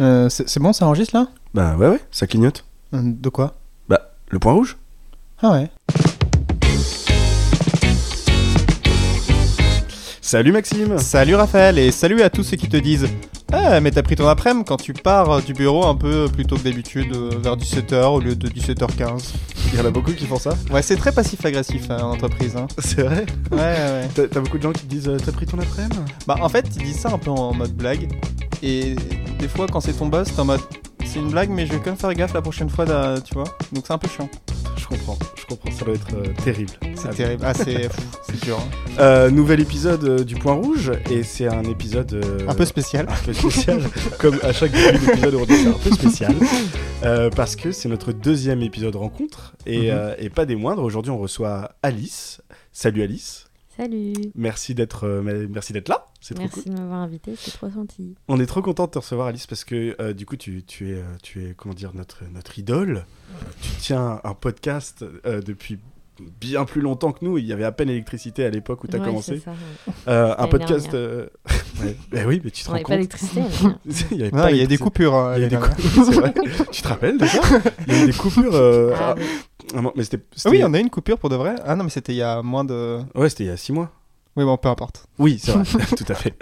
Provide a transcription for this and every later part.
Euh, c'est bon, ça enregistre là? Bah ouais, ouais, ça clignote. Euh, De quoi? Bah, le point rouge Ah ouais. Salut Maxime Salut Raphaël et salut à tous ceux qui te disent Ah, mais t'as pris ton après-midi quand tu pars du bureau un peu plus tôt que d'habitude, euh, vers 17h au lieu de 17h15. Il y en a beaucoup qui font ça Ouais, c'est très passif-agressif hein, en entreprise. Hein. C'est vrai? Ouais, ouais. T'as t'as beaucoup de gens qui te disent T'as pris ton après-midi? Bah, en fait, ils disent ça un peu en mode blague. Et des fois, quand c'est ton boss, t'es en mode C'est une blague, mais je vais quand même faire gaffe la prochaine fois, tu vois. Donc c'est un peu chiant. Je comprends, je comprends, ça doit être euh, terrible. C'est Ah, terrible. Ah, c'est dur. hein. Euh, nouvel épisode euh, du point rouge, et c'est un épisode... euh, Un peu spécial. un peu spécial, comme à chaque début d'épisode aujourd'hui, c'est un peu spécial, parce que c'est notre deuxième épisode rencontre, et, Mhm. et pas des moindres, aujourd'hui on reçoit Alice. Salut Alice, Salut. merci d'être euh, merci d'être là, c'est trop cool. Merci de m'avoir invité, c'est trop gentil. On est trop content de te recevoir Alice, parce que euh, du coup tu, tu es, euh, tu es, comment dire, notre, notre idole. Tu tiens un podcast euh, depuis bien plus longtemps que nous, il y avait à peine électricité à l'époque où tu as Ouais, commencé. c'est ça, ouais. Euh, un podcast... euh, ouais, bah oui, mais tu te On rends compte d'électricité. Il y avait pas il y a des d'électricité. coupures. hein, Il y a les des gars. coupures, c'est vrai. tu te rappelles déjà Il y a eu des coupures. euh, Ah, ah, oui. ah non, mais c'était. Ah c'était- oui, on a eu une coupure pour de vrai. Ah non, mais c'était il y a moins de. Ouais, c'était il y a 6 mois. Oui, bon, peu importe. Oui, c'est vrai, tout à fait.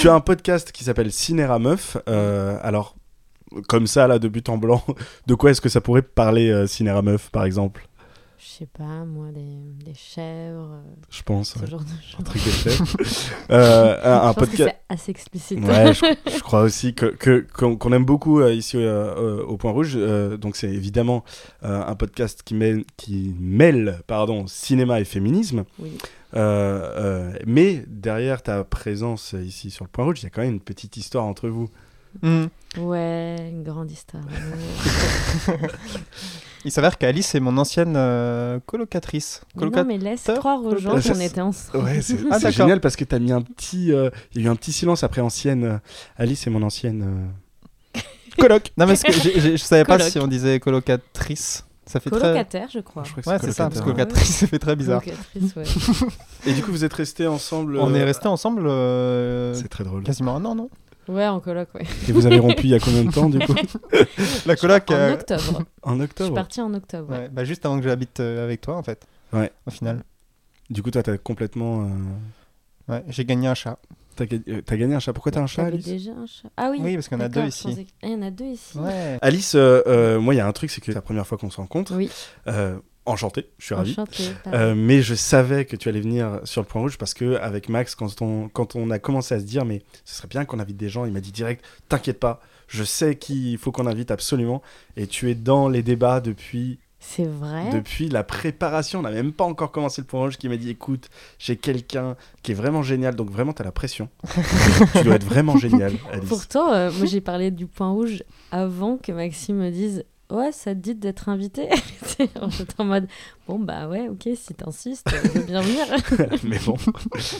Tu as un podcast qui s'appelle Cinéra Meuf. euh, alors, comme ça, là, de but en blanc, de quoi est-ce que ça pourrait parler euh, Cinéra Meuf, par exemple? Je sais pas, moi, des, des chèvres, euh, Je pense. ce ouais. genre de Un choses. truc de chef. Euh, un, un que podcast. c'est assez explicite. Ouais, je, je crois aussi que que- qu'on qu'on aime beaucoup euh, ici euh, au Point Rouge. Euh, donc c'est évidemment euh, un podcast qui mêle, qui mêle pardon, cinéma et féminisme. Oui. Euh, euh, mais derrière ta présence ici sur le Point Rouge, il y a quand même une petite histoire entre vous. Hmm. Ouais, une grande histoire. Il s'avère qu'Alice est mon ancienne euh, colocatrice. Non, mais laisse croire aux gens qu'on c'est- était ensemble. Ouais, c'est Ah, c'est génial parce que tu as mis un petit. euh, Il y a eu un petit silence après ancienne. euh, Alice est mon ancienne. euh, Coloc. Non, mais ce que j'ai- j'ai- je savais pas Coloc. si on disait colocatrice. Ça fait très. Colocataire, je crois. je crois que Ouais, c'est ça, parce que colocataire. colocatrice, ça fait très bizarre. Colocatrice, ouais. Et du coup, vous êtes restés ensemble. On euh, est restés ensemble euh, C'est très drôle. quasiment un an, non? Ouais, en coloc, ouais. Et vous avez rompu il y a combien de temps du coup La coloc. En euh, octobre. En Je suis octobre. partie en octobre. ouais. ouais, bah, juste avant que j'habite euh, avec toi, en fait. Ouais. Au final. Du coup, toi, t'as complètement. euh, Ouais, j'ai gagné un chat. T'as ga- euh, t'as gagné un chat. Pourquoi t'as un chat, Alice? déjà un chat Ah oui. Oui, parce qu'on a deux ici. Ah, il y en a deux ici. Ouais. Alice, euh, euh, moi, il y a un truc, c'est que c'est la première fois qu'on se rencontre. Oui, Euh, enchanté, je suis ravi. Euh, mais je savais que tu allais venir sur le point rouge parce que avec Max, quand on, quand on a commencé à se dire, mais ce serait bien qu'on invite des gens, il m'a dit direct, t'inquiète pas, je sais qui il faut qu'on invite absolument. Et tu es dans les débats depuis, C'est vrai. depuis la préparation. On n'a même pas encore commencé le point rouge qui m'a dit, écoute, j'ai quelqu'un qui est vraiment génial, donc vraiment t'as la pression. tu dois être vraiment génial, Alice. Pourtant, euh, moi j'ai parlé du point rouge avant que Maxime me dise Ouais, ça te dit d'être invité? J'étais en mode Bon, bah ouais, ok, si t'insistes, je veux bien venir. mais bon.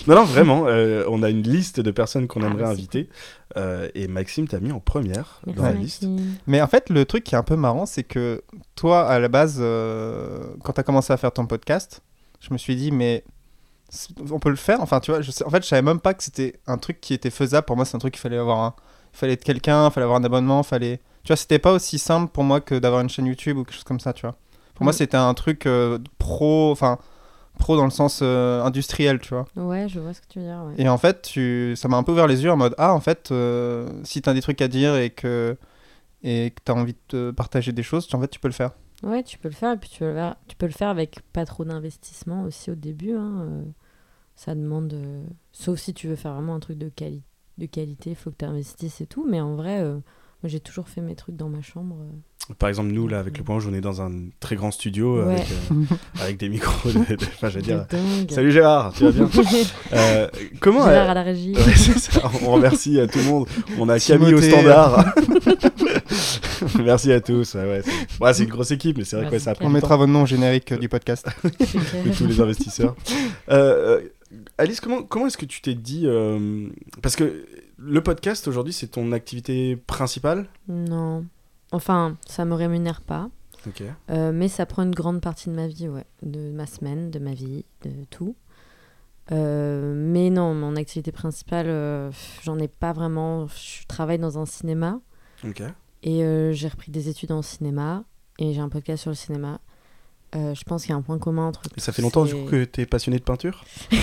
non, non, vraiment, euh, on a une liste de personnes qu'on Ah, aimerait inviter. euh, et Maxime t'a mis en première Merci, dans la liste. Mais en fait, le truc qui est un peu marrant, c'est que toi, à la base, euh, quand tu as commencé à faire ton podcast, je me suis dit, mais on peut le faire? Enfin, tu vois, je sais- en fait, je savais même pas que c'était un truc qui était faisable. Pour moi, c'est un truc qu'il fallait avoir un. Il fallait être quelqu'un, il fallait avoir un abonnement, fallait. Tu vois, c'était pas aussi simple pour moi que d'avoir une chaîne YouTube ou quelque chose comme ça, tu vois. Pour moi, Mm. c'était un truc euh, pro, enfin, pro dans le sens euh, industriel, tu vois. Ouais, je vois ce que tu veux dire. Ouais. Et en fait, tu... ça m'a un peu ouvert les yeux en mode Ah, en fait, euh, si t'as des trucs à dire et que et que t'as envie de partager des choses, tu- en fait, tu peux le faire. Ouais, tu peux le faire, et puis tu peux le faire, tu peux le faire avec pas trop d'investissement aussi au début. hein, ça demande. Sauf si tu veux faire vraiment un truc de, quali... de qualité, il faut que tu investisses et tout. Mais en vrai, moi j'ai toujours fait mes trucs dans ma chambre. euh. Par exemple, nous, là, avec le point on est dans un très grand studio Ouais. avec, euh, avec des micros. De, de- enfin, je veux dire. De dingue. Salut Gérard, tu vas bien Euh, Comment Gérard euh, à la régie. ouais, c'est ça, On remercie à tout le monde. On a Camille au standard. Merci à tous. Ouais, ouais, c'est une grosse équipe, mais c'est vrai que ça On mettra votre nom générique du podcast. avec tous les investisseurs. Euh, Alice, comment, comment est-ce que tu t'es dit euh, Parce que le podcast aujourd'hui, c'est ton activité principale. Non. Enfin, ça me rémunère pas. Euh, mais ça prend une grande partie de ma vie, ouais. De ma semaine, de ma vie, de tout. Euh, mais non, mon activité principale, euh, j'en ai pas vraiment. Je travaille dans un cinéma. Et j'ai repris des études en cinéma. Et j'ai un podcast sur le cinéma. Euh, je pense qu'il y a un point commun entre. Et ça fait longtemps du ces- coup que t'es passionné de peinture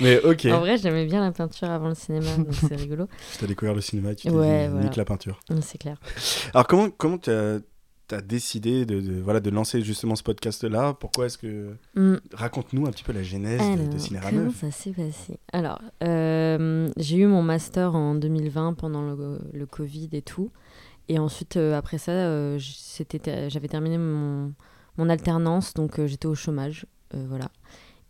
Mais ok. En vrai, j'aimais bien la peinture avant le cinéma, donc c'est rigolo. Tu as découvert le cinéma, tu t'es Ouais, voilà. nique la peinture. Mm, C'est clair. Alors comment comment tu as, décidé de, de- voilà de lancer justement ce podcast là Pourquoi est-ce que Mm. raconte-nous un petit peu la genèse de, de Alors, Cinéra comment 9 ça s'est passé? Alors, euh, j'ai eu mon master en 2020 pendant le, le Covid et tout. Et ensuite, euh, après ça, euh, j'avais terminé mon, mon alternance, donc euh, j'étais au chômage. euh, voilà.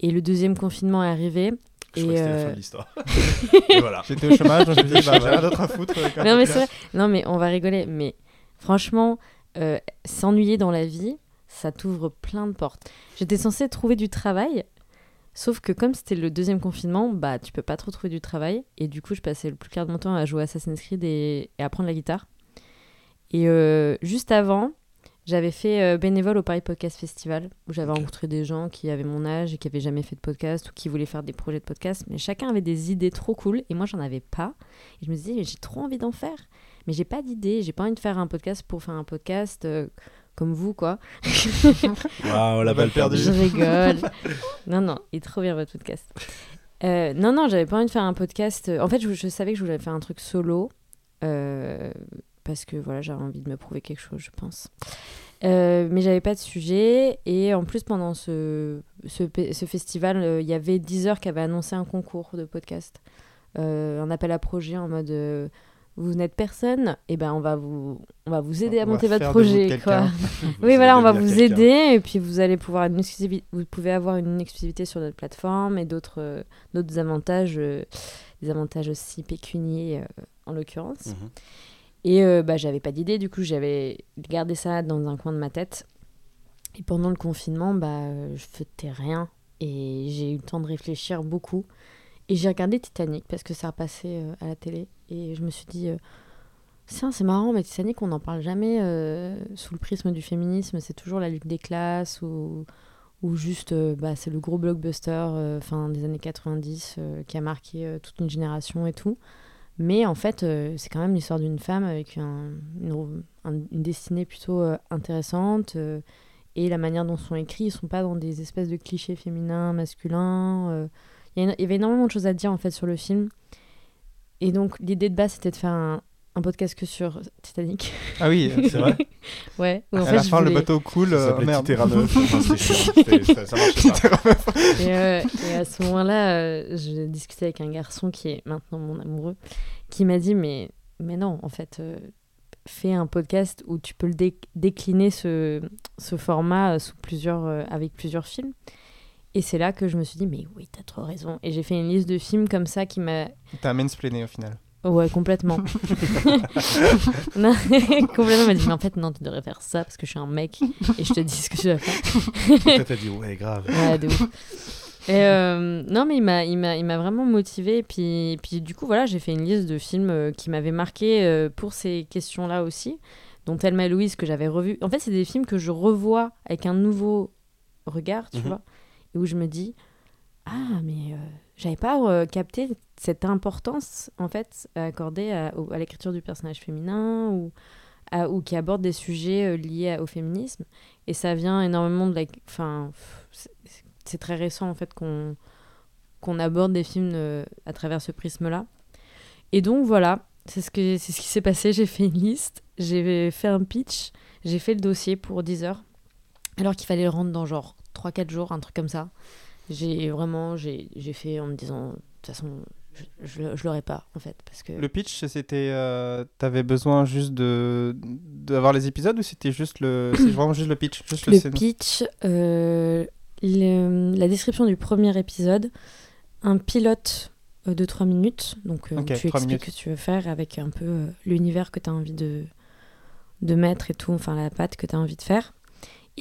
Et le deuxième confinement est arrivé. Je et, crois que c'était la fin de l'histoire. voilà. J'étais au chômage, donc je me dis, bah, j'ai rien d'autre à foutre. Non mais, podcast. c'est vrai. non, mais on va rigoler. Mais franchement, euh, s'ennuyer dans la vie, ça t'ouvre plein de portes. J'étais censée trouver du travail, sauf que comme c'était le deuxième confinement, bah tu peux pas trop trouver du travail. Et du coup, je passais le plus clair de mon temps à jouer à Assassin's Creed et, et à apprendre la guitare. Et euh, juste avant, j'avais fait euh, bénévole au Paris Podcast Festival, où j'avais rencontré des gens qui avaient mon âge et qui avaient jamais fait de podcast ou qui voulaient faire des projets de podcast. Mais chacun avait des idées trop cool et moi, j'en avais pas. Et je me disais, mais j'ai trop envie d'en faire. Mais j'ai pas d'idée, j'ai pas envie de faire un podcast pour faire un podcast euh, comme vous, quoi. Waouh, la balle perdue. Je rigole. non, non, il est trop bien votre podcast. Euh, non, non, j'avais pas envie de faire un podcast. En fait, je, je savais que je voulais faire un truc solo. euh, parce que voilà, j'avais envie de me prouver quelque chose, je pense. Euh, mais j'avais pas de sujet. Et en plus, pendant ce, ce, festival, euh, il y avait Deezer qui avait annoncé un concours de podcast. Euh, un appel à projet en mode euh, vous n'êtes personne, et ben on va vous, on va vous aider à On monter votre projet. Quoi. Oui, voilà, on va vous aider et puis vous allez pouvoir une vous pouvez avoir une exclusivité sur notre plateforme et d'autres d'autres avantages, des avantages aussi pécuniers en l'occurrence. Mhm. Et euh, bah, j'avais pas d'idée, du coup j'avais gardé ça dans un coin de ma tête. Et pendant le confinement, bah, euh, je faisais rien et j'ai eu le temps de réfléchir beaucoup. Et j'ai regardé Titanic parce que ça a passé euh, à la télé et je me suis dit. c'est marrant, mais Titanic, on n'en parle jamais sous le prisme du féminisme. C'est toujours la lutte des classes ou, ou juste, bah, c'est le gros blockbuster fin des années 90 euh, qui a marqué toute une génération et tout. Mais en fait, euh, c'est quand même l'histoire d'une femme avec un- une, un- une destinée plutôt euh, intéressante. euh, et la manière dont sont écrits, ils sont pas dans des espèces de clichés féminins, masculins. Il y, y avait énormément de choses à dire en fait sur le film. Et donc l'idée de base, c'était de faire un, un podcast que sur Titanic. Ah oui, C'est vrai Ouais. en à fait, la fin, le bateau coule. Ça euh, s'appelait merde. Titera 9. Enfin, c'était chiant. C'était- ça, ça pas. Et, euh, et à ce moment-là, euh, je discutais avec un garçon qui est maintenant mon amoureux, qui m'a dit mais, mais non, en fait, euh, fais un podcast où tu peux le dé- décliner ce, ce format euh, sous plusieurs, euh, avec plusieurs films. Et c'est là que je me suis dit mais oui, t'as trop raison. Et j'ai fait une liste de films comme ça qui m'a T'as mansplainé au final. Ouais, complètement. non, complètement. Elle m'a dit, mais en fait, non, tu devrais faire ça parce que je suis un mec et je te dis ce que tu dois faire. T'as dit, ouais, grave. Ouais, de ouf. Et euh, non, mais il m'a, il m'a, il m'a vraiment motivé. Puis, puis du coup, voilà, j'ai fait une liste de films euh, qui m'avaient marqué euh, pour ces questions-là aussi, dont Thelma et Louise que j'avais revu. En fait, c'est des films que je revois avec un nouveau regard, tu Mhm. vois, et où je me dis, ah, mais euh, j'avais pas euh, capté cette importance, en fait, accordée à, l'écriture du personnage féminin ou, qui aborde des sujets euh, liés au féminisme. Et ça vient énormément de la. Enfin, c'est- très récent, en fait, qu'on aborde des films euh, à travers ce prisme-là. Et donc, voilà, c'est ce, c'est ce qui s'est passé. J'ai fait une liste, j'ai fait un pitch, j'ai fait le dossier pour 10 heures, alors qu'il fallait le rendre dans genre 3-4 jours, un truc comme ça. J'ai vraiment, j'ai j'ai fait en me disant, de toute façon, je, je, je l'aurais pas, en fait, parce que... Le pitch, c'était. euh, T'avais besoin juste de d'avoir les épisodes ou c'était juste le. C'est vraiment juste le pitch juste le, pitch, euh, le- la description du premier épisode, un pilote euh, de 3 minutes, donc euh, tu expliques minutes. ce que tu veux faire avec un peu l'univers que tu as envie de, de mettre et tout, enfin la patte que tu as envie de faire.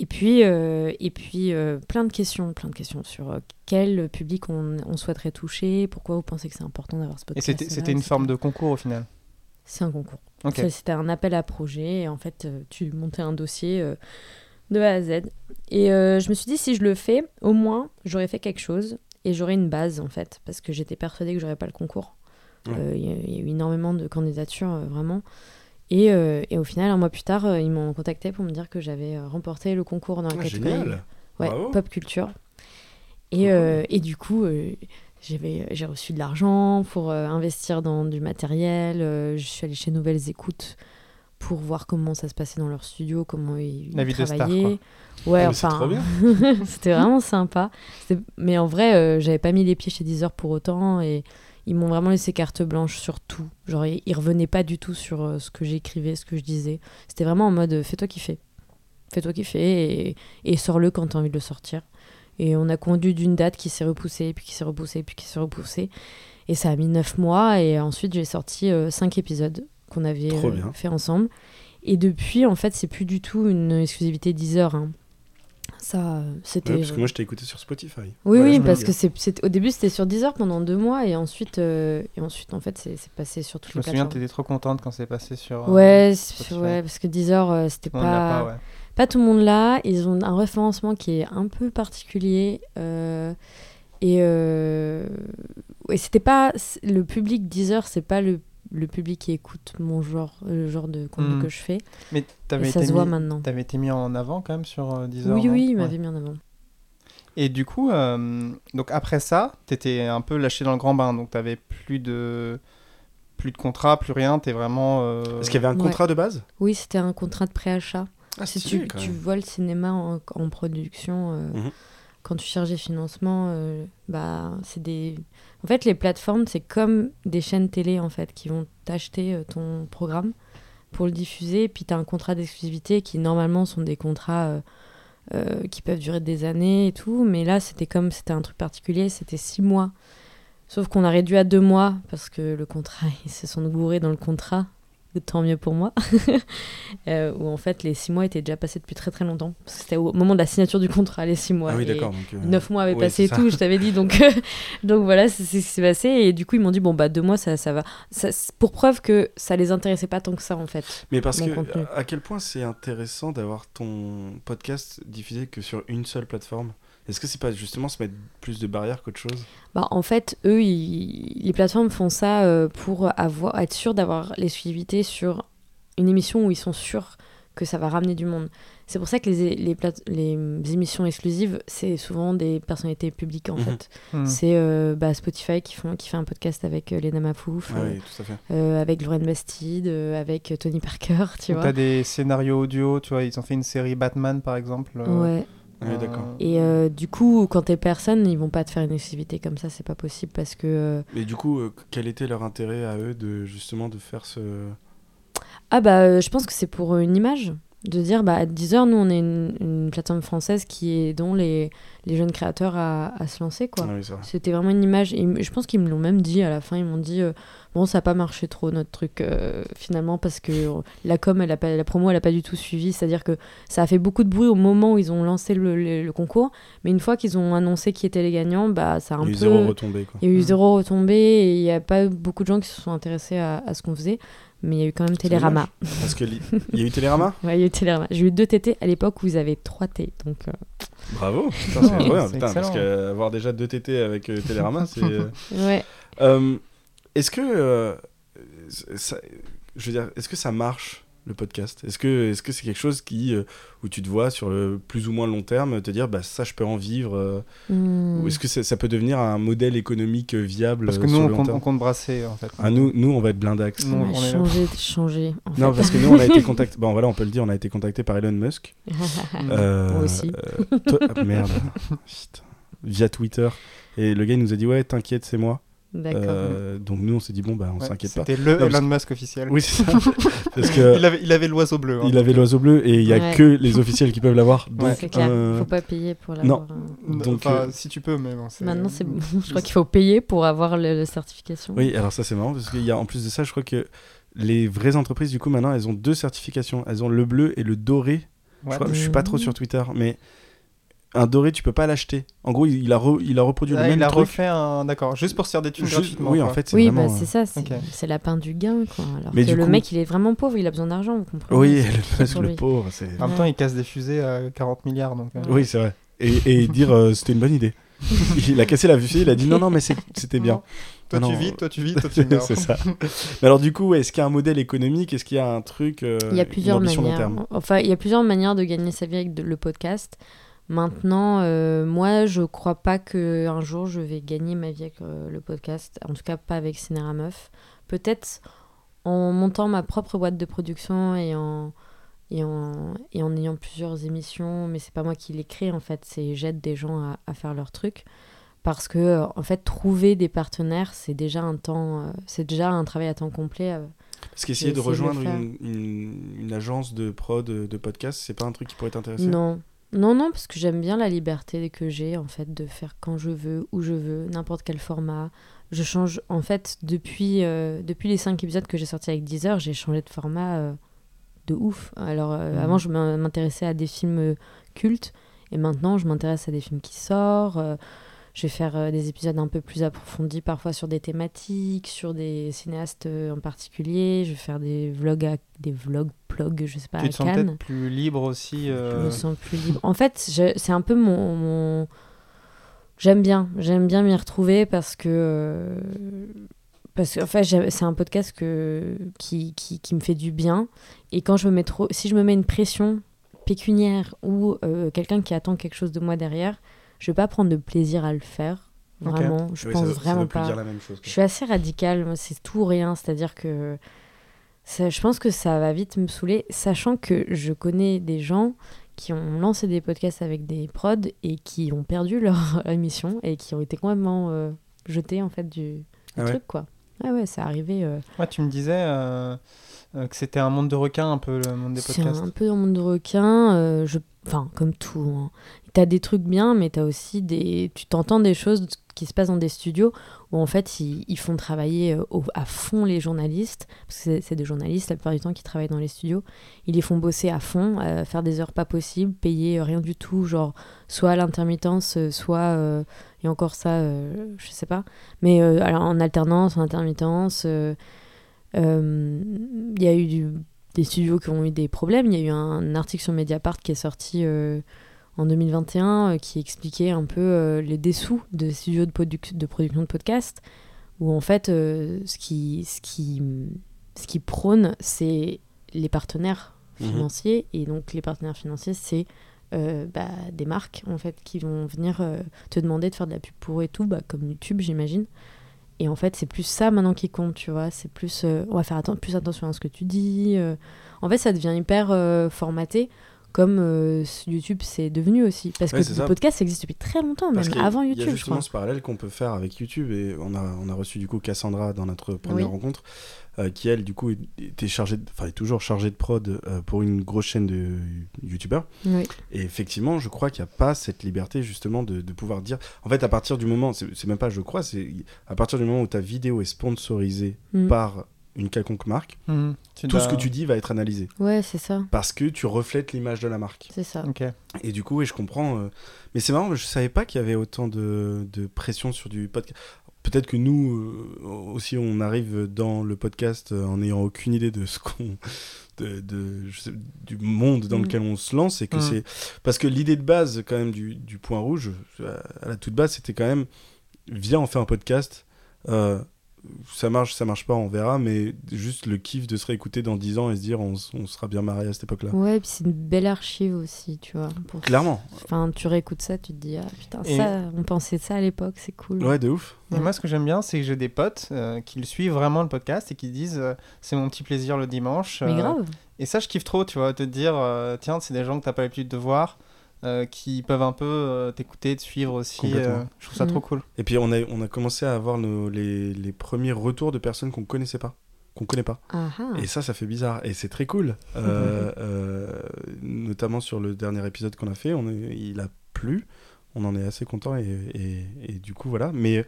Et puis, euh, et puis euh, plein de questions, plein de questions sur euh, quel public on, on souhaiterait toucher, pourquoi vous pensez que c'est important d'avoir ce Et podcast. c'était c'était une forme de concours au final? C'est un concours. C'était un appel à projet. Et en fait, euh, tu montais un dossier euh, de A à Z. Et euh, je me suis dit, si je le fais, au moins, j'aurais fait quelque chose. Et j'aurais une base, en fait. Parce que j'étais persuadée que j'aurais pas le concours. Ouais. Euh, Il y, y a eu énormément de candidatures, euh, vraiment. Et, euh, et au final, un mois plus tard, euh, ils m'ont contacté pour me dire que j'avais euh, remporté le concours dans la Ah, catégorie génial. ouais, pop culture. Et, euh, et du coup, euh, j'avais- j'ai reçu de l'argent pour euh, investir dans du matériel. euh, je suis allée chez Nouvelles Écoutes pour voir comment ça se passait dans leur studio, comment ils La vie de star, travaillaient. Ouais, Ah, c'est enfin, trop bien. c'était vraiment sympa. Mais en vrai, euh, j'avais pas mis les pieds chez Deezer pour autant et ils m'ont vraiment laissé carte blanche sur tout. Genre, ils, revenaient pas du tout sur euh, ce que j'écrivais, ce que je disais. C'était vraiment en mode euh, fais-toi kiffer. Fais-toi kiffer et, et sors-le quand t'as envie de le sortir. Et on a conduit d'une date qui s'est repoussée, puis qui s'est repoussée, puis qui s'est repoussée. Et ça a mis neuf mois. Et ensuite, j'ai sorti euh, cinq épisodes qu'on avait euh, fait ensemble. Et depuis, en fait, c'est plus du tout une exclusivité Deezer. hein. Ça, euh, c'était. Ouais, parce que moi, je t'ai écouté sur Spotify. Oui, Ouais, je oui, me parce que c'est, au début c'était sur Deezer pendant deux mois et ensuite, euh, et ensuite en fait c'est, c'est passé sur toutes Je me les souviens, plateformes. t'étais trop contente quand c'est passé sur. euh, Ouais, parce que Deezer euh, c'était pas, pas, ouais. pas tout le monde là. Ils ont un référencement qui est un peu particulier euh, et, euh, et c'était pas le public Deezer, c'est pas le, le public qui écoute mon genre, le genre de contenu Mm. que je fais. Mais Et ça se voit mis... maintenant. t'avais été mis en avant quand même sur euh, Deezer. Oui, oui, il Ouais. m'avait mis en avant. Et du coup, euh, donc après ça, t'étais un peu lâché dans le grand bain, donc t'avais plus de plus de contrat, plus rien, t'es vraiment. euh, Est-ce qu'il y avait un Ouais. contrat de base? Oui, c'était un contrat de préachat. Ah, si tu, tu vois le cinéma en, en production, euh, Mhm. Quand tu cherches des financements, euh, bah, c'est des... En fait, les plateformes, c'est comme des chaînes télé, en fait, qui vont t'acheter euh, ton programme pour le diffuser, puis tu as un contrat d'exclusivité qui, normalement, sont des contrats euh, qui peuvent durer des années et tout, mais là, c'était comme, c'était un truc particulier, c'était six mois. Sauf qu'on a réduit à deux mois, parce que le contrat, ils se sont gourés dans le contrat, tant mieux pour moi. Euh, où en fait les six mois étaient déjà passés depuis très très longtemps. C'était au moment de la signature du contrat, les six mois. Ah oui, d'accord. euh, Neuf mois avaient passé et tout, je t'avais dit. Donc, euh, donc voilà, c'est ce qui s'est passé. Et du coup, ils m'ont dit, bon, bah deux mois, ça, ça va. Ça, pour preuve que ça les intéressait pas tant que ça, en fait. Mais parce que contenu. à quel point c'est intéressant d'avoir ton podcast diffusé que sur une seule plateforme? Est-ce que c'est pas justement se mettre plus de barrières qu'autre chose? Bah, en fait, eux, ils- les plateformes font ça euh, pour avoir, être sûr d'avoir l'exclusivité sur une émission où ils sont sûrs que ça va ramener du monde. C'est pour ça que les, les, plate- les émissions exclusives, c'est souvent des personnalités publiques, en Mhm. fait. hmm. C'est euh, bah, Spotify qui, font, qui fait un podcast avec euh, Lena Mafouf, Ah euh, oui, tout à fait. euh, avec Lorraine Bastide, euh, avec Tony Parker, tu Ou vois. T'as des scénarios audio, tu vois, ils ont fait une série Batman par exemple. euh, Ouais. Ah d'accord. Et euh, du coup, quand t'es personne, ils vont pas te faire une exclusivité comme ça, c'est pas possible parce que. euh, Mais du coup, euh, quel était leur intérêt à eux de justement de faire ce Ah bah, euh, je pense que c'est pour une image. De dire, bah, à Deezer, nous, on est une, une plateforme française qui est dont les, les jeunes créateurs à, à se lancer, quoi. Ah oui. C'était vraiment une image. Et je pense qu'ils me l'ont même dit à la fin. Ils m'ont dit euh, Bon, ça n'a pas marché trop notre truc, euh, finalement, parce que euh, la com, elle a pas, la promo, elle n'a pas du tout suivi. C'est-à-dire que ça a fait beaucoup de bruit au moment où ils ont lancé le, le- le concours. Mais une fois qu'ils ont annoncé qui étaient les gagnants, bah, ça a un Il y a eu peu. zéro retombée. Il y a eu zéro retombée et il n'y a pas beaucoup de gens qui se sont intéressés à, à ce qu'on faisait. Mais il y a eu quand même Télérama. Parce que il y a eu Télérama Ouais, il y a eu Télérama. J'ai eu deux TT à l'époque où ils avaient trois T. Donc, euh, Bravo. Putain, c'est putain, parce qu'avoir déjà deux TT avec euh, Télérama, c'est. euh, ouais. Euh, est-ce que euh, ça, je veux dire, est-ce que ça marche le podcast Est-ce que est-ce que c'est quelque chose qui euh, où tu te vois sur le plus ou moins long terme te dire bah ça je peux en vivre euh, Hmm. ou est-ce que ça, ça peut devenir un modèle économique euh, viable Parce que nous, sur on le long compte, terme on compte brasser en fait. Ah, nous nous on va être blindax. Non, Ouais, on est- changer, changer. En Non fait. parce que nous on a été contacté bon voilà on peut le dire on a été contacté par Elon Musk. Euh, Moi aussi. euh, toi- ah, merde. Via Twitter et le gars il nous a dit ouais t'inquiète c'est moi. Euh, donc nous on s'est dit bon bah on Ouais, s'inquiète pas. C'était le parce Elon Musk officiel. Oui c'est ça. parce que il avait, l'oiseau bleu. hein. Il avait l'oiseau bleu et il y a Ouais. que les officiels qui peuvent l'avoir. Donc, c'est clair. euh, Faut pas payer pour l'avoir. hein. donc, Enfin, euh, si tu peux, mais bon. Maintenant, c'est. Je crois qu'il faut payer pour avoir le, la certification. Oui, alors ça c'est marrant parce qu'il y a en plus de ça, je crois que les vraies entreprises du coup maintenant elles ont deux certifications. Elles ont le bleu et le doré. Je, crois- je suis pas trop sur Twitter, mais un doré tu peux pas l'acheter. En gros, il a, re- il a reproduit Ah, le même il a truc. refait un. D'accord, juste pour se faire des thunes Juste- gratuitement. oui, en fait, c'est Oui, vraiment. bah, c'est ça. C'est Ok. c'est la peine du gain, quoi. Alors Mais que du le coup- mec, il est vraiment pauvre, il a besoin d'argent, vous comprenez euh, Oui, C'est le, le pauvre, c'est. En même temps, il casse des fusées à 40 milliards. Donc, euh, Oui, c'est vrai. Et, et dire euh, c'était une bonne idée. il a cassé la fusée, il a dit non, non, mais c'est- c'était bien. Toi, Non, tu vis, toi, tu vis, toi, tu meurs. c'est ça. Mais alors, du coup, est-ce qu'il y a un modèle économique? Est-ce qu'il y a un truc euh, Il y a plusieurs manières. terme? Enfin, il y a plusieurs manières de gagner sa vie avec de- le podcast. Maintenant, euh, moi, je crois pas que un jour je vais gagner ma vie avec euh, le podcast. En tout cas, pas avec Cinéra Meuf. Peut-être en montant ma propre boîte de production et en et en, et en ayant plusieurs émissions, mais c'est pas moi qui les crée en fait, c'est j'aide des gens à, à faire leur truc. Parce que euh, en fait, trouver des partenaires, c'est déjà un temps, c'est déjà un travail à temps complet. Parce qu'essayer de rejoindre une, une- une agence de prod, de, de podcast, c'est pas un truc qui pourrait t'intéresser? Non. Non, non, parce que j'aime bien la liberté que j'ai, en fait, de faire quand je veux, où je veux, n'importe quel format. Je change, en fait, depuis, euh, depuis les cinq épisodes que j'ai sortis avec Deezer, j'ai changé de format euh, de ouf. Alors, euh, Mhm. avant, je m'in- m'intéressais à des films cultes, et maintenant, je m'intéresse à des films qui sortent. Euh, je vais faire euh, des épisodes un peu plus approfondis, parfois sur des thématiques, sur des cinéastes euh, en particulier. Je vais faire des vlogs, à- des vlogs, blogs, je sais pas, Tu à te sens peut-être plus libre aussi. Je euh, me sens plus libre. En fait, c'est un peu mon. mon- J'aime bien. J'aime bien m'y retrouver parce que. euh, Parce que en fait, c'est un podcast que, qui, qui, qui me fait du bien. Et quand je me mets trop. Si je me mets une pression pécuniaire ou euh, quelqu'un qui attend quelque chose de moi derrière, je vais pas prendre de plaisir à le faire. Vraiment. Je Oui, pense ça, ça vraiment pas. dire la même chose. quoi. Je suis assez radicale, c'est tout ou rien, c'est-à-dire que ça- je pense que ça va vite me saouler, sachant que je connais des gens qui ont lancé des podcasts avec des prods et qui ont perdu leur émission et qui ont été complètement euh, jetés en fait du, du Ah ouais truc quoi. Ah ouais, c'est arrivé. euh, Ouais, tu me disais euh, que c'était un monde de requins, un peu le monde des C'est podcasts. un peu un monde de requins, euh, je... enfin comme tout. Hein. T'as des trucs bien, mais t'as aussi des... Tu t'entends des choses qui se passent dans des studios où en fait ils, ils font travailler euh, à fond les journalistes, parce que c'est- des journalistes la plupart du temps qui travaillent dans les studios. Ils les font bosser à fond, euh, faire des heures pas possibles, payer euh, rien du tout, genre soit à l'intermittence, soit... euh, et encore ça, euh, je sais pas. Mais alors, en alternance, en intermittence... il y a eu des studios qui ont eu des problèmes. Il y a eu un article sur Mediapart qui est sorti en 2021 euh, qui expliquait un peu euh, les dessous de studios de, produc- de production de podcasts, où en fait, euh, ce, qui, ce, qui, ce qui prône, c'est les partenaires Mhm. financiers. Et donc, les partenaires financiers, c'est euh, bah, des marques en fait qui vont venir euh, te demander de faire de la pub pour et tout, bah, comme YouTube, j'imagine. Et en fait, c'est plus ça maintenant qui compte, tu vois. C'est plus. euh, on va faire atten- plus attention à ce que tu dis. En fait, ça devient hyper formaté, comme euh, YouTube c'est devenu aussi. Parce Ouais, que le ça. podcast ça existe depuis très longtemps, Parce même avant Il y YouTube, a je justement crois. ce parallèle qu'on peut faire avec YouTube et on a, on a reçu du coup Cassandra dans notre première Oui. rencontre euh, qui elle du coup était chargée, de- enfin est toujours chargée de prod euh, pour une grosse chaîne de youtubeurs Oui. et effectivement je crois qu'il n'y a pas cette liberté justement de, de pouvoir dire en fait à partir du moment c'est c'est même pas je crois c'est à partir du moment où ta vidéo est sponsorisée Mm. par une quelconque marque Mhm. Tout dois- ce que tu dis va être analysé Ouais, c'est ça. parce que tu reflètes l'image de la marque C'est ça. Ok. et du coup, oui, je comprends. euh, Mais c'est marrant, je savais pas qu'il y avait autant de, de pression sur du podcast. Peut-être que nous euh, aussi, on arrive dans le podcast euh, en n'ayant aucune idée de ce qu'on. De, de- je sais- du monde dans Mm. lequel on se lance et que Mm. c'est parce que l'idée de base quand même du, du point rouge à la toute base c'était quand même viens on fait un podcast euh, ça marche ça marche pas on verra mais juste le kiff de se réécouter dans 10 ans et se dire on, on sera bien marié à cette époque là Ouais, puis c'est une belle archive aussi, tu vois. pour- clairement Enfin, tu réécoutes ça, tu te dis, ah putain, Et- ça, on pensait ça à l'époque, c'est cool. ouais de ouf Et Ouais. moi, ce que j'aime bien, c'est que j'ai des potes euh, qui le suivent vraiment le podcast et qui disent euh, c'est mon petit plaisir le dimanche. Mais euh, grave. Et ça, je kiffe trop, tu vois, te dire euh, tiens, c'est des gens que t'as pas l'habitude de voir, euh, qui peuvent un peu euh, t'écouter, te suivre aussi. Euh, je trouve ça trop cool. Et puis on a, on a commencé à avoir nos, les, les premiers retours de personnes qu'on connaissait pas, qu'on connaît pas. Et ça, ça fait bizarre. Et c'est très cool. Euh, euh, notamment sur le dernier épisode qu'on a fait, on est, il a plu. On en est assez content et, et, et du coup voilà. Mais,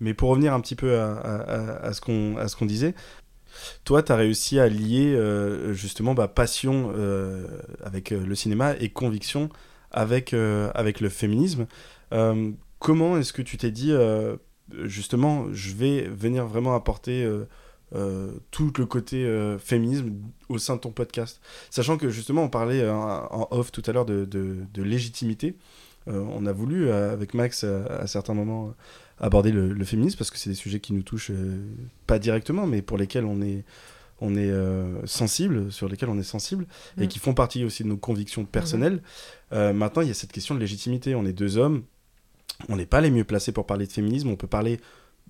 mais pour revenir un petit peu à, à, à- à ce qu'on à ce qu'on disait, toi, tu as réussi à lier euh, justement bah, passion euh, avec euh, le cinéma et conviction avec, euh, avec le féminisme. Euh, comment est-ce que tu t'es dit, euh, justement, je vais venir vraiment apporter tout le côté féminisme au sein de ton podcast? Sachant que justement, on parlait en off tout à l'heure de, de- de légitimité. on a voulu, avec Max, à certains moments, aborder le, féminisme parce que c'est des sujets qui nous touchent pas directement, mais pour lesquels on est on est sensible, sur lesquels on est sensible, et mm. qui font partie aussi de nos convictions personnelles. Mm-hmm. maintenant, il y a cette question de légitimité. On est deux hommes, on n'est pas les mieux placés pour parler de féminisme. On peut parler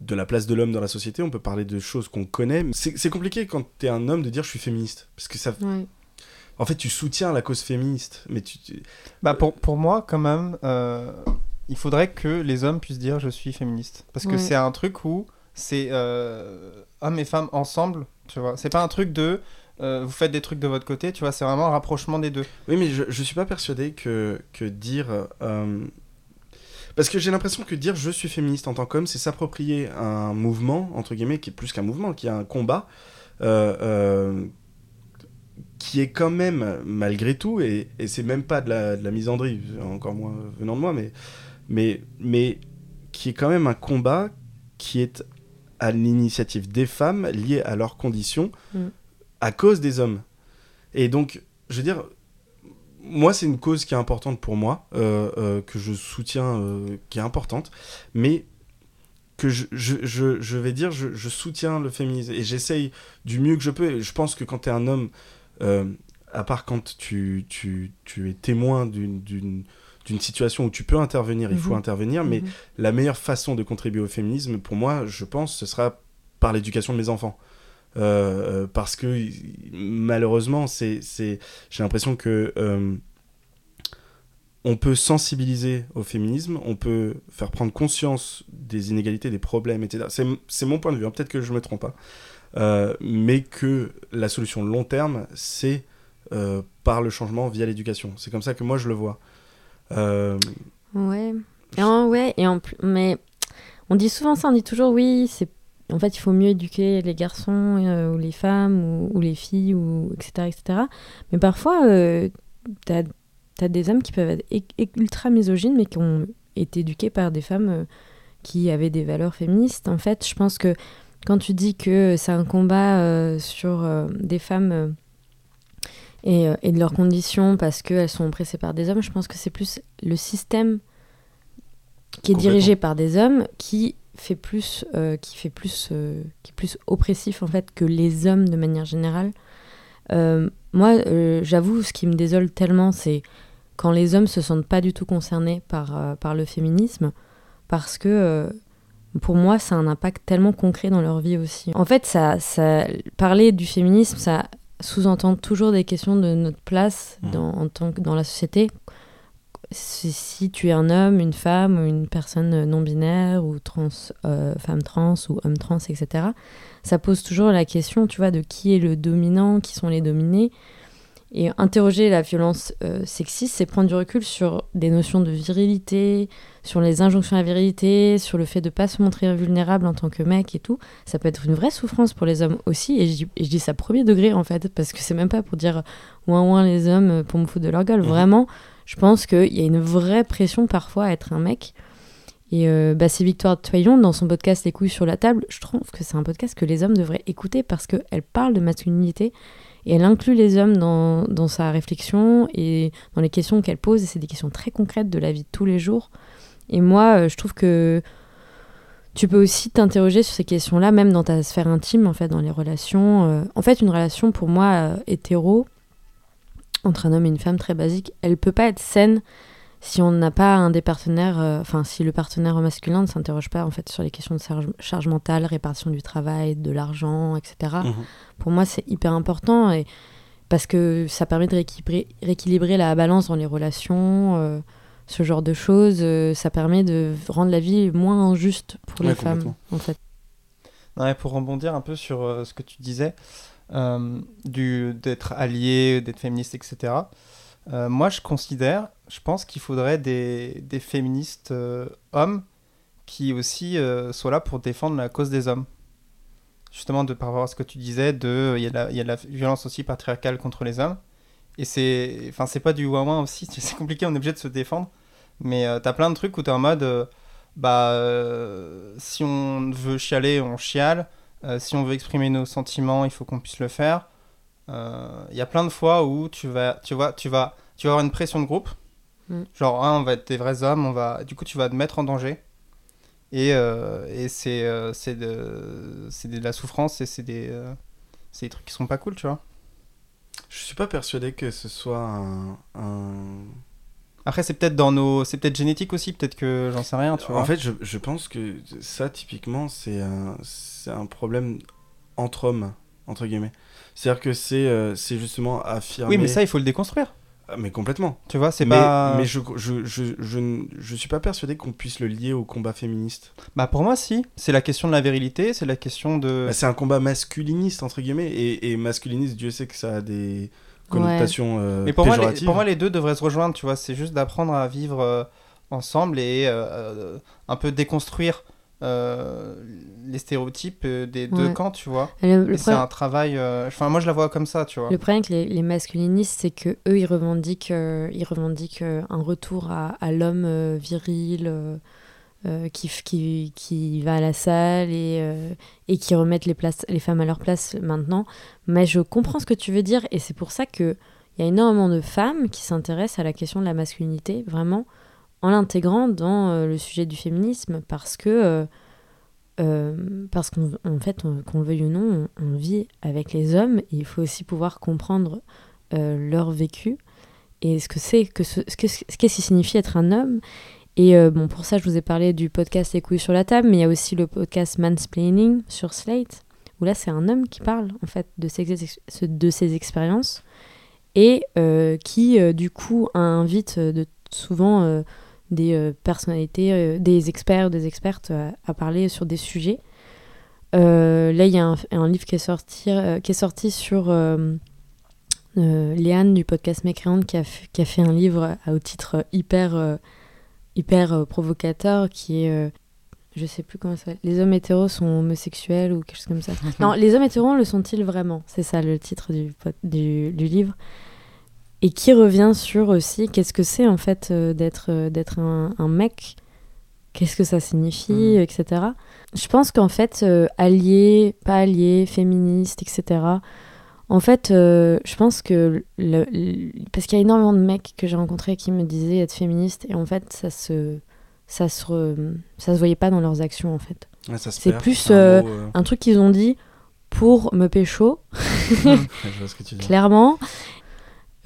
de la place de l'homme dans la société, on peut parler de choses qu'on connaît. C'est compliqué quand tu es un homme de dire je suis féministe. Parce que ça. En fait, tu soutiens la cause féministe. Mais tu. Bah pour, pour moi, quand même, euh, il faudrait que les hommes puissent dire je suis féministe. Parce que c'est un truc où c'est euh, hommes et femmes ensemble, tu vois. C'est pas un truc de. Euh, vous faites des trucs de votre côté, tu vois, c'est vraiment un rapprochement des deux. Oui, mais je, je suis pas persuadé que, que dire parce que j'ai l'impression que dire je suis féministe en tant qu'homme, c'est s'approprier un mouvement, entre guillemets, qui est plus qu'un mouvement, qui est un combat, euh, euh, qui est quand même, malgré tout, et, et c'est même pas de la, de la, misandrie, encore moins venant de moi, mais, mais, mais qui est quand même un combat qui est à l'initiative des femmes liées à leurs conditions mm. à cause des hommes. Et donc, je veux dire, moi, c'est une cause qui est importante pour moi, euh, euh, que je soutiens, euh, qui est importante, mais que je, je, je, vais dire, je, soutiens le féminisme et j'essaye du mieux que je peux. Et je pense que quand tu es un homme, à part quand tu, tu, tu es témoin d'une d'une situation où tu peux intervenir, il faut mhm. intervenir, mais mhm. la meilleure façon de contribuer au féminisme, pour moi, je pense, ce sera par l'éducation de mes enfants. Euh, parce que malheureusement, c'est, j'ai l'impression que euh, on peut sensibiliser au féminisme, on peut faire prendre conscience des inégalités, des problèmes, etc. C'est, mon point de vue, hein, peut-être que je me trompe pas, euh, mais que la solution long terme, c'est par le changement via l'éducation. C'est comme ça que moi je le vois. Ouais. Et ouais, et en plus, mais on dit souvent ça, on dit toujours oui, c'est en fait, il faut mieux éduquer les garçons euh, ou les femmes ou, les filles, ou, etc., etc. Mais parfois, euh, tu as, des hommes qui peuvent être ultra misogynes, mais qui ont été éduqués par des femmes euh, qui avaient des valeurs féministes. En fait, je pense que quand tu dis que c'est un combat sur des femmes et, et, de leurs conditions parce qu'elles sont oppressées par des hommes, je pense que c'est plus le système qui est dirigé par des hommes qui fait plus, euh, qui fait plus, euh, qui est plus oppressif en fait que les hommes de manière générale. Euh, moi, j'avoue, ce qui me désole tellement, c'est quand les hommes se sentent pas du tout concernés par, par le féminisme, parce que pour moi, ça a un impact tellement concret dans leur vie aussi. En fait, ça, ça parler du féminisme, ça sous-entend toujours des questions de notre place mmh. dans, en tant que, dans la société, si tu es un homme, une femme, ou une personne non binaire, ou trans, euh, femme trans, ou homme trans, etc., ça pose toujours la question, tu vois, de qui est le dominant, qui sont les dominés. Et interroger la violence euh, sexiste, c'est prendre du recul sur des notions de virilité, sur les injonctions à la virilité, sur le fait de ne pas se montrer vulnérable en tant que mec et tout. Ça peut être une vraie souffrance pour les hommes aussi. Et je dis, ça premier degré, en fait, parce que c'est même pas pour dire ouin ouin les hommes pour me foutre de leur gueule. Mmh. Vraiment, je pense qu'il y a une vraie pression parfois à être un mec. Et euh, bah, c'est Victoire Toyon dans son podcast Les couilles sur la table. Je trouve que c'est un podcast que les hommes devraient écouter parce qu'elle parle de masculinité et elle inclut les hommes dans, dans sa réflexion et dans les questions qu'elle pose. Et c'est des questions très concrètes de la vie de tous les jours. Et moi, euh, je trouve que tu peux aussi t'interroger sur ces questions-là, même dans ta sphère intime, en fait, dans les relations. Euh. En fait, une relation pour moi hétéro, entre un homme et une femme très basique, elle peut pas être saine si on n'a pas un des partenaires, euh, enfin si le partenaire masculin ne s'interroge pas en fait sur les questions de charge, mentale, répartition du travail, de l'argent, etc. Mhm. Pour moi, c'est hyper important et parce que ça permet de rééquilibrer, la balance dans les relations, euh, ce genre de choses. Euh, ça permet de rendre la vie moins injuste pour les femmes, en fait. pour rebondir un peu sur ce que tu disais, euh, d'être allié, d'être féministe, etc. Euh, moi, je considère, je pense qu'il faudrait des, des féministes euh, hommes qui aussi soient là pour défendre la cause des hommes. Justement, de par rapport à ce que tu disais, de il y, a la, violence aussi patriarcale contre les hommes. Et c'est, enfin, c'est pas du ouin aussi, c'est compliqué, on est obligé de se défendre. Mais tu t'as plein de trucs où t'es en mode, bah, si on veut chialer, on chiale. Euh, si on veut exprimer nos sentiments, il faut qu'on puisse le faire. Il euh, y a plein de fois où tu vas, tu vois, tu vas, tu vas avoir une pression de groupe Mm. Genre, hein, on va être des vrais hommes, on va... du coup, tu vas te mettre en danger. Et, euh, et c'est euh, c'est de, c'est de la souffrance et c'est des, euh, c'est des trucs qui sont pas cool, tu vois. Je suis pas persuadé que ce soit un. un- Après, c'est peut-être dans nos. C'est peut-être génétique aussi, peut-être que j'en sais rien, tu vois. En fait, je, je pense que ça, typiquement, c'est un, c'est un problème entre hommes, entre guillemets. C'est-à-dire que c'est euh, c'est justement affirmer. oui, mais ça, il faut le déconstruire. Ah, Mais complètement. Tu vois, c'est Mais, pas. mais je, je, je, je, ne- je suis pas persuadé qu'on puisse le lier au combat féministe. Bah, pour moi, si. C'est la question de la virilité, c'est la question de. Bah, c'est un combat masculiniste, entre guillemets. Et, et masculiniste, Dieu sait que ça a des connotations euh, Mais pour moi, les, péjoratives. pour moi, les deux devraient se rejoindre, tu vois. C'est juste d'apprendre à vivre euh, ensemble et euh, un peu déconstruire euh, les stéréotypes euh, des deux Ouais. camps, tu vois. C'est un travail. euh, Enfin, moi, je la vois comme ça, tu vois. le problème avec les, les masculinistes, c'est que eux, ils revendiquent, euh, ils revendiquent un retour à, à l'homme viril qui, qui, qui va à la salle et, et qui remettent les, places, les femmes à leur place maintenant. Mais je comprends ce que tu veux dire et c'est pour ça que il y a énormément de femmes qui s'intéressent à la question de la masculinité, vraiment en l'intégrant dans euh, le sujet du féminisme, parce que, euh, euh, parce qu'en en fait, on- qu'on le veuille ou non, on, vit avec les hommes et il faut aussi pouvoir comprendre euh, leur vécu et ce que c'est, que ce, ce que- ce qu'est-ce qui signifie être un homme. Et bon, pour ça, je vous ai parlé du podcast Les couilles sur la table, mais il y a aussi le podcast Mansplaining sur Slate, où là, c'est un homme qui parle en fait de ses, de ses expériences et qui, du coup, invite souvent des euh, personnalités, euh, des experts, des expertes euh, à parler sur des sujets. Là, il y a un, un livre qui est sorti, qui est sorti sur Léane du podcast Mécréante qui a, f- qui a fait un livre au titre hyper, hyper provocateur qui est. je sais plus comment ça s'appelle. Les hommes hétéros sont homosexuels ou quelque chose comme ça. non, les hommes hétéros le sont-ils vraiment? C'est ça le titre du, pod- du, du livre. Et qui revient sur aussi qu'est-ce que c'est en fait euh, d'être euh, d'être un, un mec, qu'est-ce que ça signifie, Mhm. etc. Je pense qu'en fait, euh, allié, pas allié, féministe, etc. En fait, euh, je pense que. Le, le- parce qu'il y a énormément de mecs que j'ai rencontrés qui me disaient être féministes, et en fait, ça se. Ça se, re- ça se voyait pas dans leurs actions en fait. Ouais, c'est plus, un euh, mot, euh, Un truc qu'ils ont dit pour me pécho, clairement.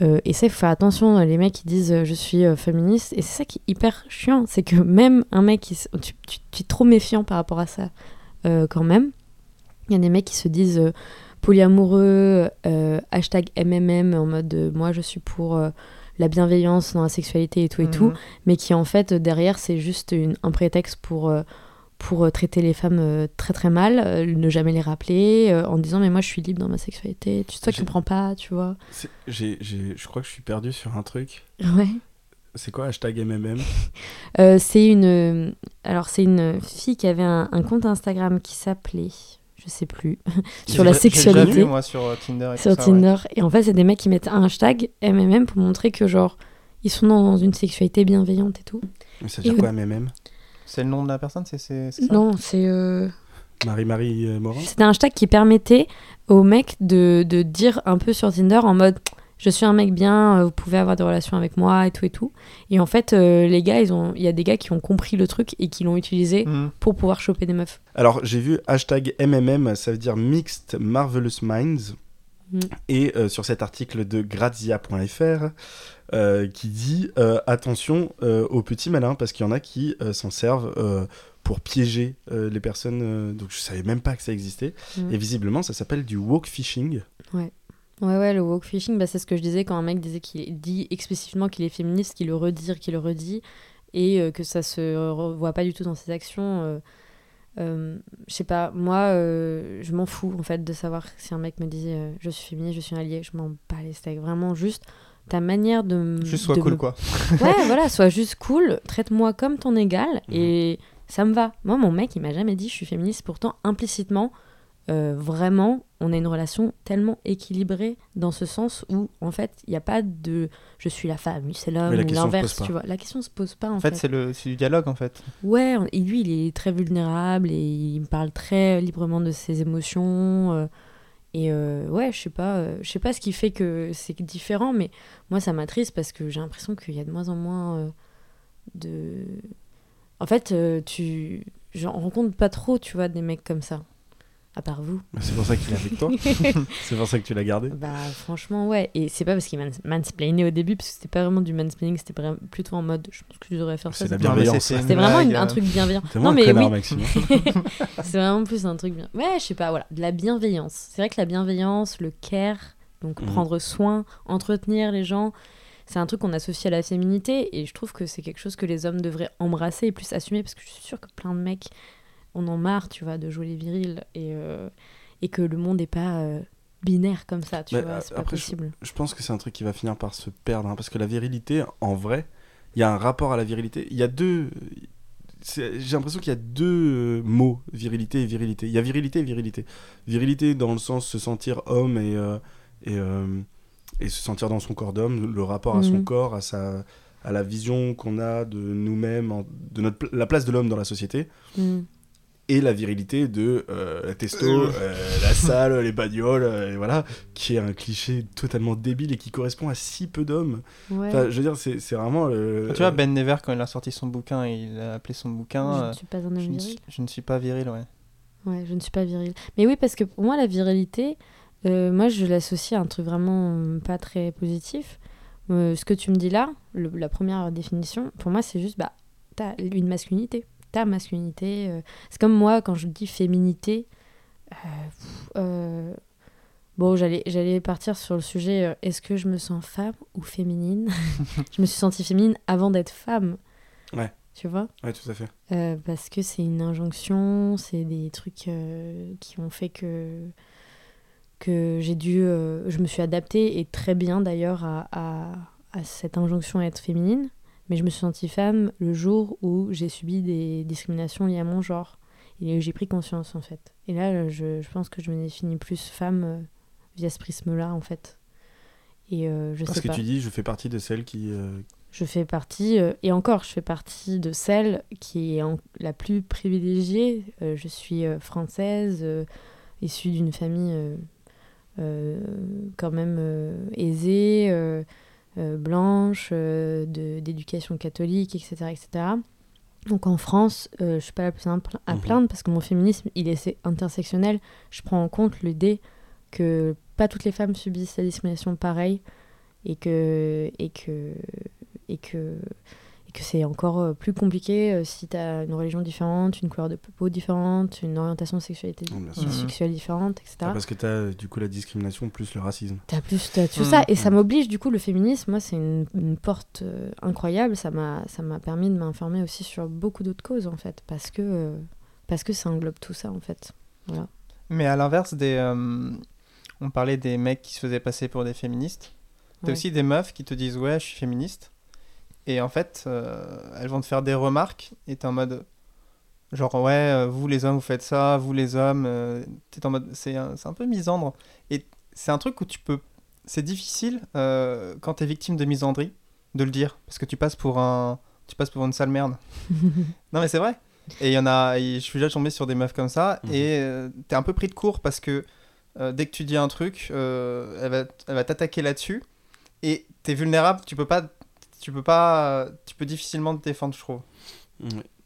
Euh, et ça, il faut faire attention, les mecs qui disent euh, je suis euh, féministe. Et c'est ça qui est hyper chiant, c'est que même un mec, qui tu, tu- tu es trop méfiant par rapport à ça quand même. Il y a des mecs qui se disent polyamoureux, hashtag MMM, en mode moi je suis pour la bienveillance dans la sexualité et tout et tout Mhm. mais qui en fait derrière c'est juste une- un prétexte pour pour euh, traiter les femmes euh, très très mal, euh, ne jamais les rappeler, en disant mais moi je suis libre dans ma sexualité, tu toi J'ai- comprends pas, tu vois. J'ai- j'ai- Je crois que je suis perdu sur un truc. Ouais. C'est quoi hashtag MMM Euh, c'est une alors c'est une fille qui avait un, un compte Instagram qui s'appelait je sais plus sur la j'ai déjà sexualité vu, moi, sur Tinder et sur tout ça, ouais. Tinder et en fait c'est des mecs qui mettent un hashtag MMM pour montrer que genre ils sont dans une sexualité bienveillante et tout. Mais ça veut dire quoi MMM C'est le nom de la personne, c'est c'est- c'est ça? Non, c'est euh, Marie-Marie euh, Morin C'était un hashtag qui permettait aux mecs de, de dire un peu sur Tinder en mode je suis un mec bien, euh, vous pouvez avoir des relations avec moi et tout et tout. Et en fait, euh, les gars, ils ont, il y a des gars qui ont compris le truc et qui l'ont utilisé Mhm. pour pouvoir choper des meufs. Alors, j'ai vu hashtag MMM, ça veut dire Mixed Marvelous Minds. Mm. Et euh, sur cet article de grazia.fr euh, qui dit euh, attention euh, aux petits malins parce qu'il y en a qui euh, s'en servent euh, pour piéger euh, les personnes. euh, donc je savais même pas que ça existait. Mm. Et visiblement, ça s'appelle du walk fishing. Ouais, ouais, le walk fishing, bah, c'est ce que je disais quand un mec disait qu'il dit explicitement qu'il est féministe, qu'il le redit, qu'il le redit, et euh, que ça se revoit pas du tout dans ses actions. euh, euh, je sais pas, moi, euh, je m'en fous en fait de savoir si un mec me disait euh, je suis féministe, je suis allié, je m'en bats les steaks. Vraiment, juste ta manière de. Juste sois de cool, me- quoi. Ouais, voilà, sois juste cool, traite-moi comme ton égal, Mhm. et ça me va. Moi, mon mec, il m'a jamais dit je suis féministe, pourtant, implicitement, euh, vraiment, on a une relation tellement équilibrée dans ce sens où, en fait, il n'y a pas de je suis la femme, c'est l'homme, ou l'inverse, tu vois. La question se pose pas, en, En fait, c'est le du dialogue, en fait. Ouais, et lui, il est très vulnérable et il me parle très librement de ses émotions. euh, Et euh, ouais, je sais pas, euh, je sais pas ce qui fait que c'est différent, mais moi ça m'attriste parce que j'ai l'impression qu'il y a de moins en moins euh, de. En fait, tu, j'en rencontre pas trop, tu vois, des mecs comme ça. À part vous. C'est pour ça qu'il est avec toi. c'est pour ça que tu l'as gardé. Bah franchement ouais et c'est pas parce qu'il mans mansplainait au début parce que c'était pas vraiment du mansplaining c'était plutôt en mode je pense que tu devrais faire ça C'est la bienveillance. c'était vraiment une- un euh, truc bienveillant T'es non mais connard, oui Maxime. c'est vraiment plus un truc bien ouais je sais pas voilà de la bienveillance c'est vrai que la bienveillance le care donc Mhm. prendre soin entretenir les gens c'est un truc qu'on associe à la féminité et je trouve que c'est quelque chose que les hommes devraient embrasser et plus assumer parce que je suis sûre que plein de mecs on en marre tu vois de jouer les virils et euh, et que le monde n'est pas euh, binaire comme ça tu vois c'est pas je- possible Je pense que c'est un truc qui va finir par se perdre. hein, parce que la virilité, en vrai, il y a un rapport à la virilité. Il y a deux. J'ai l'impression qu'il y a deux euh, mots, virilité et virilité. Il y a virilité et virilité. Virilité dans le sens se sentir homme et, euh, et, et se sentir dans son corps d'homme, le rapport à son Mhm. corps, à, sa, à la vision qu'on a de nous-mêmes, de notre, la place de l'homme dans la société. Mm. Et la virilité de euh, la testo, euh, la salle, les bagnoles, euh, et voilà, qui est un cliché totalement débile et qui correspond à si peu d'hommes. Ouais. Enfin, je veux dire, c'est c'est vraiment. euh, Tu vois, Ben Never, quand il a sorti son bouquin, il a appelé son bouquin. je euh, ne suis pas un homme je, ne viril. suis, je ne suis pas viril, ouais. Ouais, je ne suis pas viril. Mais oui, parce que pour moi, la virilité, euh, moi, je l'associe à un truc vraiment euh, pas très positif. Euh, ce que tu me dis là, le- la première définition, pour moi, c'est juste, bah, t'as une masculinité. Ta masculinité. euh, C'est comme moi, quand je dis féminité. euh, euh, Bon, j'allais, j'allais partir sur le sujet est-ce que je me sens femme ou féminine? Je me suis sentie féminine avant d'être femme. Ouais. Tu vois? Ouais, tout à fait. parce que c'est une injonction, c'est des trucs qui ont fait que que j'ai dû, euh, je me suis adaptée et très bien d'ailleurs à, à, à cette injonction à être féminine, mais je me suis sentie femme le jour où j'ai subi des discriminations liées à mon genre et j'ai pris conscience en fait. Et là, je, je pense que je me définis plus femme euh, via ce prisme-là en fait. Et euh, je Parce sais que pas. tu dis, je fais partie de celles qui. euh, Je fais partie, euh, et encore, je fais partie de celle qui est en- la plus privilégiée. Je suis française, issue d'une famille quand même aisée, blanche, euh, de- d'éducation catholique, etc., etc. Donc en France, euh, je suis pas la plus simple à Mhm. plaindre parce que mon féminisme, il est c'est intersectionnel. Je prends en compte l'idée que pas toutes les femmes subissent la discrimination pareille et que et que et que et que c'est encore euh, plus compliqué euh, si tu as une religion différente, une couleur de peau différente, une orientation sexualité, Oh, sexuelle différente, etc. Ah, parce que t'as du coup la discrimination plus le racisme. T'as plus t'as tout ça et ça mm. m'oblige du coup le féminisme moi c'est une, une porte euh, incroyable ça m'a ça m'a permis de m'informer aussi sur beaucoup d'autres causes en fait parce que euh, parce que ça englobe tout ça en fait voilà Mais à l'inverse des. euh, on parlait des mecs qui se faisaient passer pour des féministes. T'as Ouais. aussi des meufs qui te disent ouais, je suis féministe. Et en fait, euh, elles vont te faire des remarques et t'es en mode. Genre, ouais, euh, vous les hommes, vous faites ça, vous les hommes. euh, t'es en mode. C'est un, c'est un peu misandre. Et c'est un truc où tu peux. C'est difficile euh, quand t'es victime de misandrie de le dire. Parce que tu passes pour un. Tu passes pour une sale merde. Non, mais c'est vrai. Et il y en a. je suis déjà tombé sur des meufs comme ça. Mhm. Et euh, t'es un peu pris de court parce que euh, dès que tu dis un truc, euh, elle va, elle va t'attaquer là-dessus. Et t'es vulnérable. Tu peux pas. Tu peux pas. Tu peux difficilement te défendre, je trouve.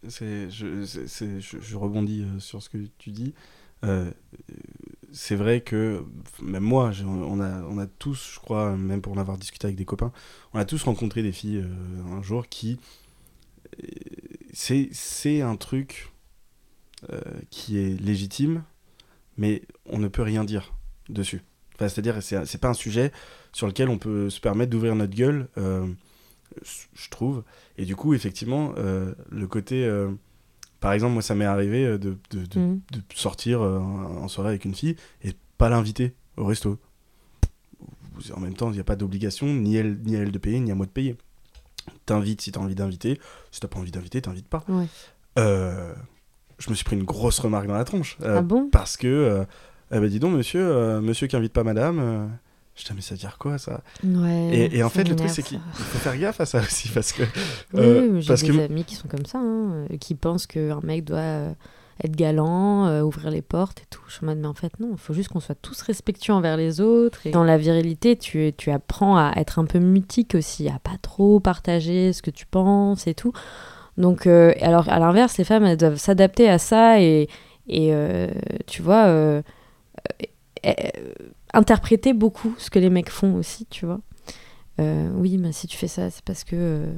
C'est, je, je, je rebondis euh, sur ce que tu dis. Euh, c'est vrai que, même moi, on a, on a tous, je crois, même pour en avoir discuté avec des copains, on a tous rencontré des filles euh, un jour qui. C'est, c'est un truc qui est légitime, mais on ne peut rien dire dessus. Enfin, c'est-à-dire, c'est, c'est pas un sujet sur lequel on peut se permettre d'ouvrir notre gueule, je trouve. Et du coup, effectivement, euh, le côté. euh, par exemple, moi, ça m'est arrivé euh, de, de, de- de sortir en soirée avec une fille et pas l'inviter au resto. En même temps, il n'y a pas d'obligation, ni elle, ni à elle de payer, ni à moi de payer. T'invites si t'as envie d'inviter. Si t'as pas envie d'inviter, t'invites pas. Ouais. Euh, je me suis pris une grosse remarque dans la tronche. euh, ah bon? parce que, euh, eh ben, dis donc, monsieur, monsieur qui invite pas madame. Je dis, mais ça veut dire quoi ça? Ouais et, et en fait, le truc, c'est qu'il faut faire gaffe à ça aussi. Parce que. Euh, oui, j'ai des que- amis qui sont comme ça, hein, qui pensent qu'un mec doit euh, être galant, euh, ouvrir les portes et tout. Je suis en mode, mais en fait, non, il faut juste qu'on soit tous respectueux envers les autres. Et dans la virilité, tu, tu apprends à être un peu mutique aussi, à pas trop partager ce que tu penses et tout. Donc, euh, alors, à l'inverse, les femmes, elles doivent s'adapter à ça et, et tu vois, interpréter beaucoup ce que les mecs font aussi, tu vois. Euh, oui, mais si tu fais ça, c'est parce que, euh,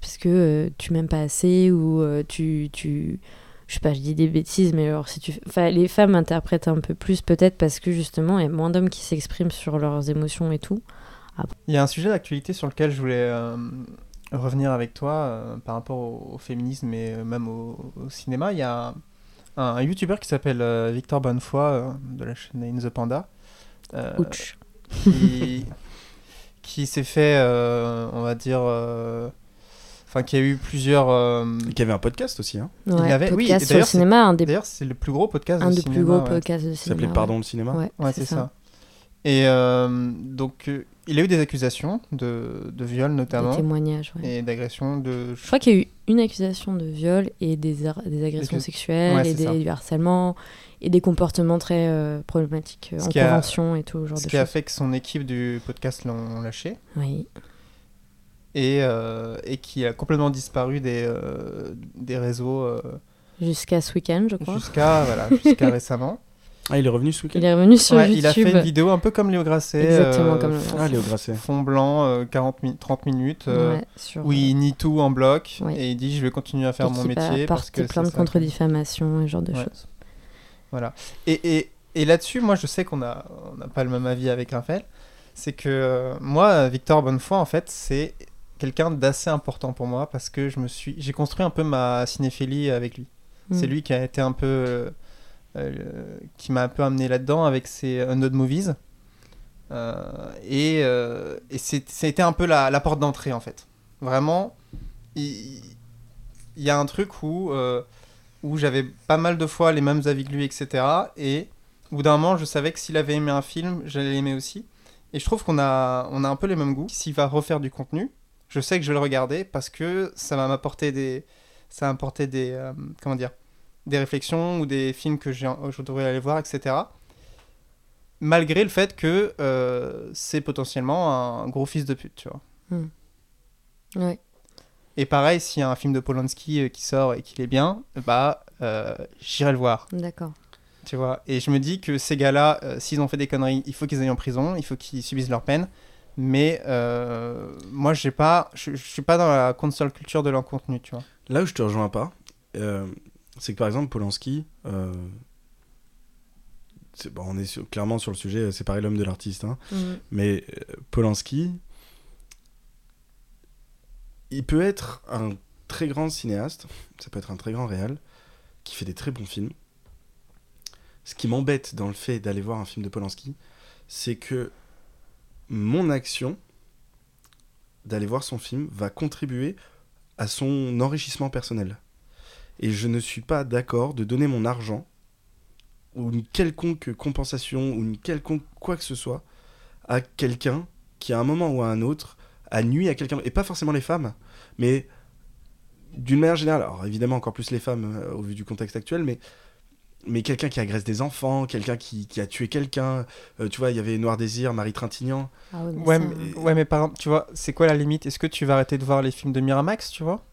parce que euh, tu m'aimes pas assez ou tu, tu, je sais pas, je dis des bêtises, mais alors si tu, enfin, les femmes interprètent un peu plus peut-être parce que justement, il y a moins d'hommes qui s'expriment sur leurs émotions et tout. Il y a un sujet d'actualité sur lequel je voulais revenir avec toi par rapport au, féminisme et même au, cinéma. Il y a un, un YouTuber qui s'appelle Victor Bonnefoy de la chaîne In the Panda. Euh, qui, qui s'est fait, euh, on va dire, euh, enfin qui a eu plusieurs. euh, qui avait un podcast aussi. Hein. il Ouais, avait- oui, podcast et sur le d'ailleurs, c'est- cinéma, un des, D'ailleurs, c'est le plus gros podcast un de des cinéma. plus gros ouais. podcasts de Ça cinéma. s'appelait ouais. Pardon le cinéma. Ouais, Ouais, c'est ça. Et euh, donc, euh, il a eu des accusations de, de viol Des notamment témoignages, ouais. et d'agression de. Je crois qu'il y a eu une accusation de viol et des, des agressions sexuelles Ouais, et des, du harcèlement et des comportements très euh, problématiques euh, en a- convention et tout, ce genre Ce de qui a fait que son équipe du podcast l'ont lâché Oui. et, euh, et qui a complètement disparu des, des réseaux Jusqu'à ce week-end, je crois. jusqu'à voilà, jusqu'à récemment. Ah, il est revenu ce week-end Il est revenu sur Ouais, YouTube. il a fait une vidéo un peu comme Léo Grasset. Exactement euh, comme Léo Ah, Léo Grasset. Fond blanc, euh, 40 mi- 30 minutes. euh, Ouais, sur, où il nie tout en bloc Ouais. et il dit je vais continuer à et faire mon métier parce que plainte c'est ça contre qui- diffamation et ce genre de Ouais. choses. Voilà. Et, et, et là-dessus, moi, je sais qu'on n'a on n'a pas le même avis avec Raphaël. C'est que euh, moi, Victor Bonnefoy, en fait, c'est quelqu'un d'assez important pour moi parce que je me suis, j'ai construit un peu ma cinéphilie avec lui. C'est Mm. lui qui a été un peu, euh, euh, qui m'a un peu amené là-dedans avec ses Unknown Movies. Euh, et euh, et été un peu la, porte d'entrée en fait. Vraiment, il, y a un truc où, euh, où j'avais pas mal de fois les mêmes avis que lui, etc. Et au bout d'un moment, je savais que s'il avait aimé un film, j'allais l'aimer aussi. Et je trouve qu'on a, on a un peu les mêmes goûts. S'il va refaire du contenu, je sais que je vais le regarder parce que ça va m'apporter des, ça va m'apporter des, euh, comment dire, des réflexions ou des films que j'ai- je devrais aller voir, etc. Malgré le fait que euh, c'est potentiellement un gros fils de pute, tu vois. Ouais. Et pareil, s'il y a un film de Polanski euh, qui sort et qu'il est bien, bah, euh, j'irai le voir, D'accord. tu vois. Et je me dis que ces gars-là, euh, s'ils ont fait des conneries, il faut qu'ils aillent en prison, il faut qu'ils subissent leur peine. Mais euh, moi, j'ai pas, je, suis pas dans la console culture de leur contenu, tu vois. Là où je te rejoins pas, euh, c'est que par exemple, Polanski, euh, bon, on est sur- clairement sur le sujet, c'est pareil l'homme de l'artiste, hein, Mm. mais euh, Polanski, il peut être un très grand cinéaste, ça peut être un très grand réal, qui fait des très bons films. Ce qui m'embête dans le fait d'aller voir un film de Polanski, c'est que mon action d'aller voir son film va contribuer à son enrichissement personnel. Et je ne suis pas d'accord de donner mon argent ou une quelconque compensation ou une quelconque quoi que ce soit à quelqu'un qui à un moment ou à un autre a nuit à quelqu'un. Et pas forcément les femmes mais d'une manière générale. Alors évidemment encore plus les femmes euh, au vu du contexte actuel mais mais quelqu'un qui agresse des enfants quelqu'un qui, qui a tué quelqu'un. Euh, tu vois il y avait Noir Désir Marie Trintignant. Ah ouais, mais Ouais, ça, mais, ouais, mais par exemple, tu vois, c'est quoi la limite? Est-ce que tu vas arrêter de voir les films de Miramax, tu vois?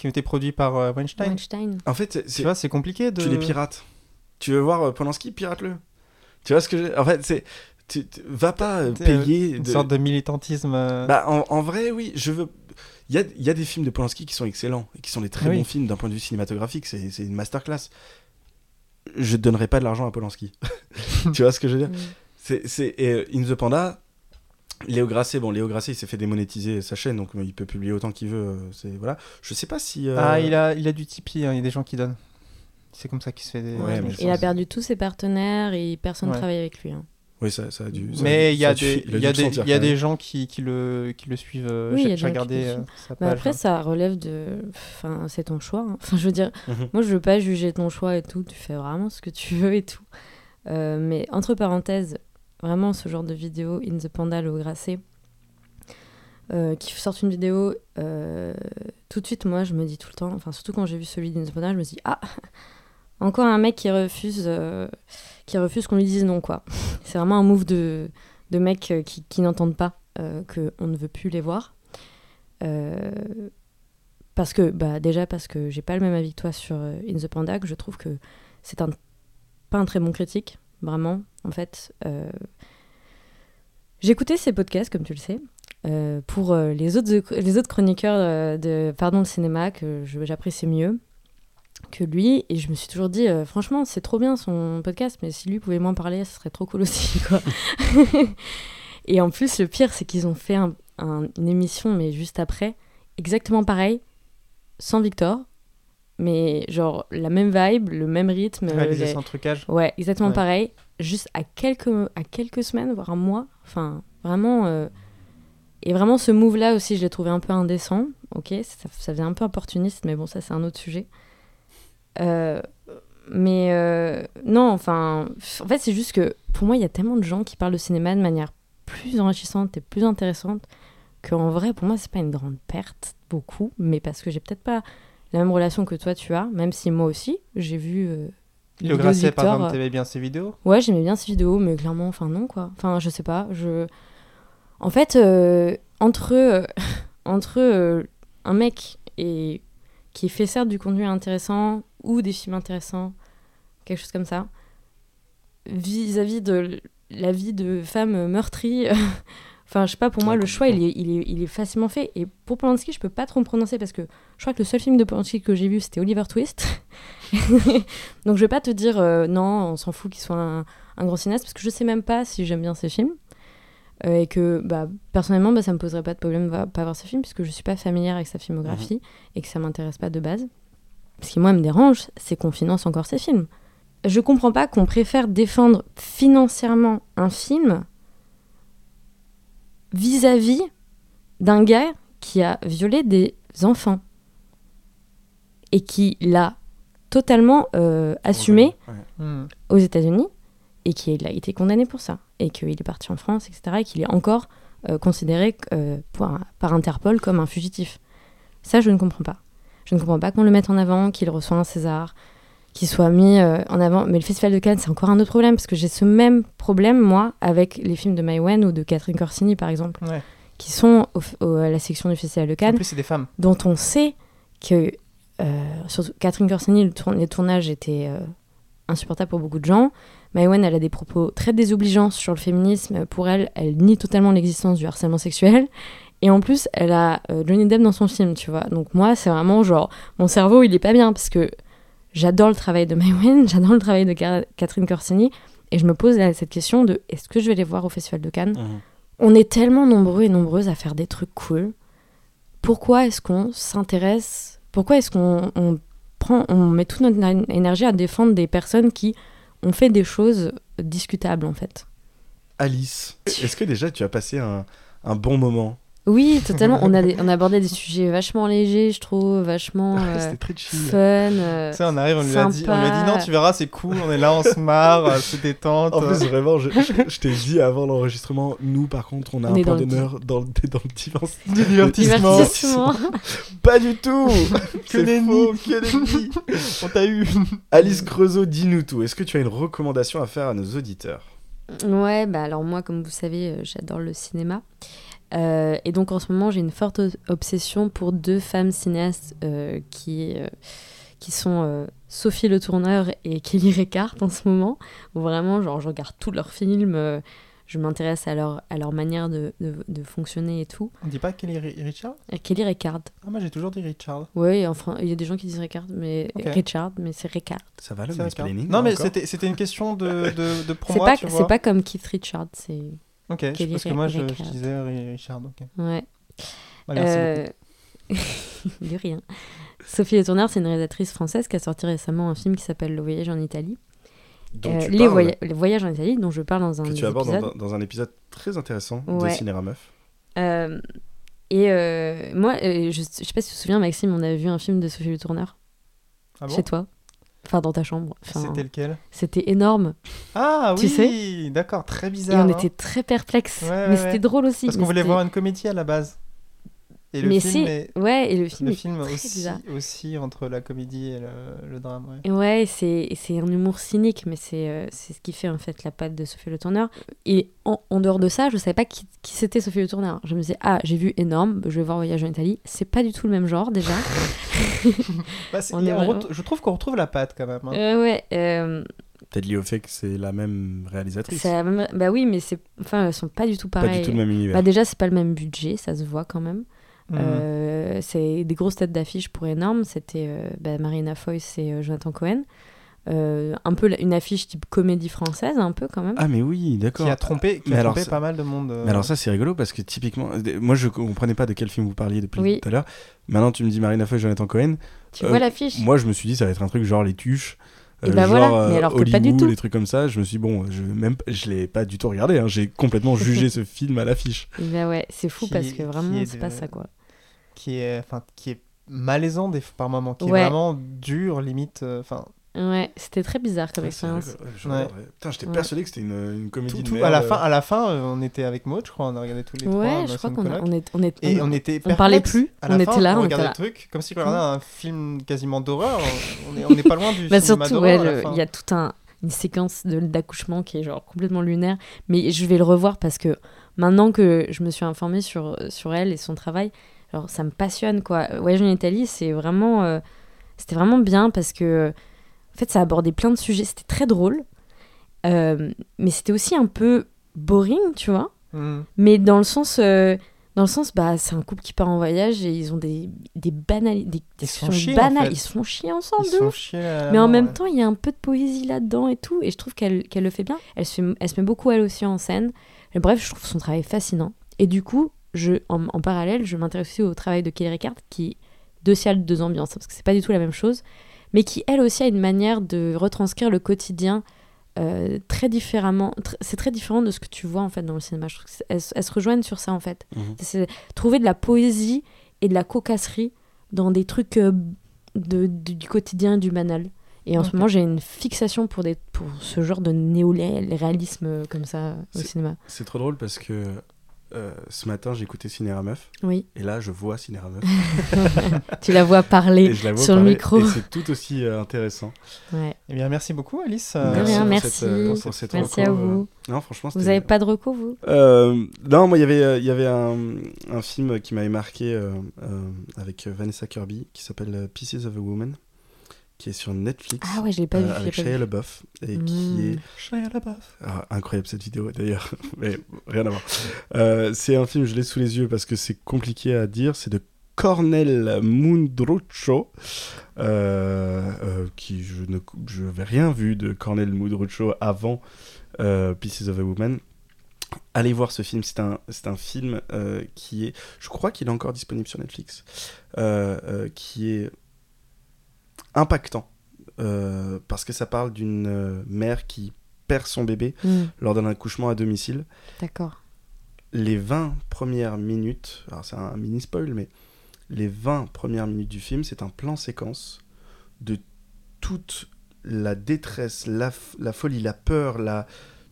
Qui ont été produits par euh, Weinstein Weinstein. en fait Tu vois, c'est compliqué de. tu les pirates. Tu veux voir euh, Polanski, pirate-le. Tu vois ce que j'ai En fait, c'est. Tu, tu- va pas euh, C'est, payer. Une de- sorte de militantisme. Bah, en, en vrai, oui, je veux. Il y a, il y a des films de Polanski qui sont excellents et qui sont des très Oui. bons films d'un point de vue cinématographique. C'est une masterclass. Je donnerai pas de l'argent à Polanski. tu vois ce que je veux dire? Mm. C'est In the Panda. Léo Grasset, bon, Léo Grasset, il s'est fait démonétiser sa chaîne, donc euh, il peut publier autant qu'il veut. euh, C'est voilà. Je sais pas si. euh, Ah, il a, il a du Tipeee, hein, il y a des gens qui donnent. C'est comme ça qu'il se fait des. Ouais. Il a perdu tous ses partenaires et personne ne Ouais. travaille avec lui. hein. Oui, ça, ça a dû. ça Mais il y a des, il y a des, y a des gens qui, qui, le, qui le suivent. euh, Oui, il y j'ai a j'ai des gens qui regardé le euh, suivent. sa Mais page. après, hein. ça relève de. Enfin, c'est ton choix. hein. Enfin, je veux dire, Mhm. moi, je veux pas juger ton choix et tout. Tu fais vraiment ce que tu veux et tout. Euh, mais entre parenthèses, vraiment, ce genre de vidéo, In the Panda, le Grasset, euh, qui sortent une vidéo, euh, tout de suite, moi, je me dis tout le temps, enfin, surtout quand j'ai vu celui d'In the Panda, je me dis, ah, encore un mec qui refuse, euh, qui refuse qu'on lui dise non, quoi. C'est vraiment un move de, de mecs qui, qui n'entendent pas qu'on ne veut plus les voir. Parce que, bah, déjà, parce que j'ai pas le même avis que toi sur In the Panda, que je trouve que c'est un, pas un très bon critique, vraiment. En fait, euh, écouté ces podcasts, comme tu le sais, euh, pour euh, les, autres, chroniqueurs de Pardon le cinéma que j'apprécie mieux que lui. Et je me suis toujours dit, franchement, c'est trop bien son podcast, mais si lui pouvait moins parler, ce serait trop cool aussi. Quoi. et en plus, le pire, c'est qu'ils ont fait un- une émission, mais juste après, exactement pareil, sans Victor. Mais genre la même vibe, le même rythme. Réalisé les- sans trucage. Ouais, exactement Ouais. pareil. Juste à quelques, à quelques semaines, voire un mois. Enfin, vraiment. euh, Et vraiment, ce move-là aussi, je l'ai trouvé un peu indécent. Ok, ça, ça faisait un peu opportuniste, mais bon, ça, c'est un autre sujet. Euh, mais euh, non, enfin. En fait, c'est juste que pour moi, il y a tellement de gens qui parlent de cinéma de manière plus enrichissante et plus intéressante qu'en vrai, pour moi, c'est pas une grande perte, beaucoup, mais parce que j'ai peut-être pas la même relation que toi, tu as, même si moi aussi, j'ai vu. euh, Le Grasset, par exemple, t'aimais bien ses vidéos? Ouais, j'aimais bien ces vidéos, mais clairement, enfin non, quoi. Enfin, je sais pas. Je... En fait, euh, entre, euh, entre euh, un mec et... qui fait certes du contenu intéressant ou des films intéressants, quelque chose comme ça, vis-à-vis de la vie de femmes meurtries, enfin, je sais pas, pour moi, Ouais, le choix, il est, il, est, il est facilement fait. Et pour Polanski, je peux pas trop me prononcer parce que je crois que le seul film de Polanski que j'ai vu, c'était Oliver Twist. Donc je vais pas te dire euh, non, on s'en fout qu'il soit un, un grand cinéaste parce que je sais même pas si j'aime bien ses films. Euh, et que bah, personnellement, bah, ça me poserait pas de problème de pas voir ses films puisque je suis pas familière avec sa filmographie et que ça m'intéresse pas de base. Ce qui moi me dérange, c'est qu'on finance encore ses films. Je comprends pas qu'on préfère défendre financièrement un film vis-à-vis d'un gars qui a violé des enfants et qui l'a totalement euh, assumé Ouais. Hmm. aux États-Unis et qu'il a été condamné pour ça et qu'il est parti en France, etc. et qu'il est encore euh, considéré euh, par, par Interpol comme un fugitif. Ça, je ne comprends pas. Je ne comprends pas qu'on le mette en avant, qu'il reçoit un César, qu'il soit mis euh, en avant. Mais le Festival de Cannes, c'est encore un autre problème parce que j'ai ce même problème, moi, avec les films de Maïwen ou de Catherine Corsini, par exemple, Ouais. qui sont au- au- à la section du Festival de En Cannes plus, c'est des femmes. dont on sait que, euh, surtout Catherine Corsini, le tour- les tournages étaient euh, insupportables pour beaucoup de gens. Maïwen, elle a des propos très désobligeants sur le féminisme. Pour elle, elle nie totalement l'existence du harcèlement sexuel. Et en plus, elle a euh, Johnny Depp dans son film, tu vois. Donc moi, c'est vraiment genre, mon cerveau, il est pas bien parce que j'adore le travail de Maïwen, j'adore le travail de Ca- Catherine Corsini. Et je me pose cette question de est-ce que je vais les voir au Festival de Cannes? Mhm. on est tellement nombreux et nombreuses à faire des trucs cool. Pourquoi est-ce qu'on s'intéresse Pourquoi est-ce qu'on on prend, on met toute notre énergie à défendre des personnes qui ont fait des choses discutables en fait? Alice, est-ce que déjà tu as passé un, un bon moment? Oui, totalement. on a des- on a abordé des sujets vachement légers, je trouve, vachement euh, C'était très chill. fun. euh, Tu sais, on arrive, on lui, a dit, on lui a dit non, tu verras, c'est cool, on est là, on se marre, euh, c'est détente. En plus, vraiment, je, je- je t'ai dit avant l'enregistrement, nous par contre, on a On un point dans le d'honneur dans, le- dans le divertissement. divertissement. Pas du tout Que nenni, que nenni. On t'a eu. Alice Creusot, dis-nous tout. Est-ce que tu as une recommandation à faire à nos auditeurs? Ouais, bah alors moi, comme vous savez, euh, j'adore le cinéma. Euh, et donc en ce moment, j'ai une forte obsession pour deux femmes cinéastes euh, qui, euh, qui sont euh, Sophie Le Tourneur et Kelly Reichardt en ce moment. Vraiment, genre, je regarde tous leurs films, euh, je m'intéresse à leur, à leur manière de, de, de fonctionner et tout. On dit pas Kelly Ri- Richard? Euh, Kelly Reichardt. Ah, moi j'ai toujours dit Richard. Oui, enfin, il y a des gens qui disent Reichardt, mais. Richard, mais c'est Reichardt. Ça va le mansplaining, Non, là, mais c'était c'était une question de, de, de C'est pas, pas comme Keith Richard, c'est. Ok, je- Kelly parce que moi je, je disais Ri- Richard. Ok. Ouais. Ah, merci. Euh, de rien. Sophie Le Tourneur, c'est une réalisatrice française qui a sorti récemment un film qui s'appelle Le Voyage en Italie. dont Euh, tu les, parles, voya- les voyages en Italie, dont je parle dans un que tu abordes dans, dans un épisode très intéressant de Ouais. Cinéra Meuf. Euh, et euh, moi, euh, je, je sais pas si tu te souviens, Maxime, on avait vu un film de Sophie Le Tourneur Ah bon? Chez toi. Enfin, dans ta chambre. Enfin, C'était lequel? C'était énorme. Ah Tu oui, d'accord, très Et bizarre. on hein. était très perplexes. Ouais, ouais, mais c'était ouais. drôle aussi. Parce qu'on voulait voir une comédie à la base. Et le mais film est... ouais et le film Le est film très aussi, bizarre. aussi entre la comédie et le, le drame. Ouais. Ouais, c'est c'est un humour cynique, mais c'est euh, c'est ce qui fait en fait la patte de Sophie Le Tourneur. Et en, en dehors de ça, je savais pas qui, qui c'était Sophie Le Tourneur. Je me disais, ah, j'ai vu énorme, je vais voir Voyage en Italie. C'est pas du tout le même genre déjà. Bah, On est on vraiment- Je trouve qu'on retrouve la patte quand même. hein. Euh, ouais, euh, Peut-être lié au fait que c'est la même réalisatrice. c'est la même- bah oui, mais c'est enfin elles sont pas du tout Pas pareilles. du tout le même univers. Bah déjà, c'est pas le même budget, ça se voit quand même. Mhm. Euh, c'est des grosses têtes d'affiche pour énorme. C'était euh, bah, Marina Foïs et euh, Jonathan Cohen. Euh, un peu la- une affiche type comédie française, un peu quand même. Ah mais oui, d'accord. Qui a trompé, qui Mais a trompé ça- pas mal de monde. euh. Mais alors ça c'est rigolo parce que typiquement, moi je comprenais pas de quel film vous parliez depuis Oui. tout à l'heure. Maintenant tu me dis Marina Foy, Jonathan Cohen. tu euh, vois l'affiche? Moi je me suis dit ça va être un truc genre les tuches. Et bah genre voilà, mais alors que pas du Hollywood, tout. les trucs comme ça. Je me suis dit, bon, je même je l'ai pas du tout regardé. hein. J'ai complètement jugé ce film à l'affiche. Bah ouais, c'est fou Qui- parce que vraiment, est c'est de- pas ça quoi. Qui est, enfin, qui est malaisant des... par moments, qui Ouais. est vraiment dur, limite. euh, Enfin, Ouais, c'était très bizarre comme Ouais, expérience. Ouais. Putain, j'étais Ouais. persuadé que c'était une, une comédie tout- de tout- merde. à la fin, à la fin, euh, on était avec Maud, je crois, on a regardé tous les trois. Ouais, je crois qu'on on est, on est, Et on- on était on parlait plus, À la on fin, était là, on regardait là. le truc comme si on regardait un film quasiment d'horreur. On est, on est pas loin du Bah cinéma surtout, il y a toute un, une séquence de- d'accouchement qui est genre complètement lunaire. Mais je vais le revoir parce que maintenant que je me suis informée sur, sur elle et son travail, alors ça me passionne quoi. Voyage en Italie, c'est vraiment, euh, c'était vraiment bien parce que en fait ça abordait plein de sujets. C'était très drôle, Euh, mais c'était aussi un peu boring, tu vois. Mhm. Mais dans le sens, euh, dans le sens, bah, c'est un couple qui part en voyage et ils ont des des banali- des Ils en banales. fait. Ils se font chier ensemble. Ils Mais en même ouais. temps, il y a un peu de poésie là-dedans et tout. Et je trouve qu'elle qu'elle le fait bien. Elle se, met- elle se met beaucoup elle aussi en scène. Bref, je trouve son travail fascinant. Et du coup, je, en, en parallèle, je m'intéresse aussi au travail de Kelly Ricard, qui deux salles, deux ambiances, parce que c'est pas du tout la même chose, mais qui elle aussi a une manière de retranscrire le quotidien euh, très différemment. Tr- c'est très différent de ce que tu vois en fait dans le cinéma. Je trouve elles se rejoignent sur ça en fait. Mhm. C'est trouver de la poésie et de la cocasserie dans des trucs euh, de, du du quotidien, du banal. Et en ce moment, j'ai une fixation pour, des, pour ce genre de néo-réalisme euh, comme ça au cinéma. C'est trop drôle parce que euh, ce matin j'ai écouté Cinéra Meuf Oui. et là je vois Cinéra Meuf tu la vois parler et je la vois sur le micro. et c'est tout aussi euh, intéressant. Ouais. Eh bien, merci beaucoup, Alice. Euh, pour merci. cette, euh, pour cette Merci reco, à vous. euh, Non, franchement, Vous c'était- avez pas de recours, vous? Euh, non, moi, il y avait, il y avait un, un film qui m'avait marqué euh, euh, avec Vanessa Kirby qui s'appelle Pieces of a Woman, qui est sur Netflix. Ah ouais, je l'ai pas euh, vu. avec pas Shia vu. LaBeouf et Mm. qui est Shia LaBeouf. ah, incroyable cette vidéo d'ailleurs, mais rien à voir. Euh, c'est un film, je l'ai sous les yeux parce que c'est compliqué à dire. C'est de Cornel Mundruccio, euh, euh, qui je ne je n'avais rien vu de Cornel Mundruccio avant euh, Pieces of a Woman. Allez voir ce film, c'est un, c'est un film euh, qui est, je crois qu'il est encore disponible sur Netflix, euh, euh, qui est impactant, euh, parce que ça parle d'une euh, mère qui perd son bébé Hmm, lors d'un accouchement à domicile. D'accord. Les 20 premières minutes, alors c'est un mini spoil, mais les 20 premières minutes du film, c'est un plan séquence de toute la détresse, la, la folie, la peur, la,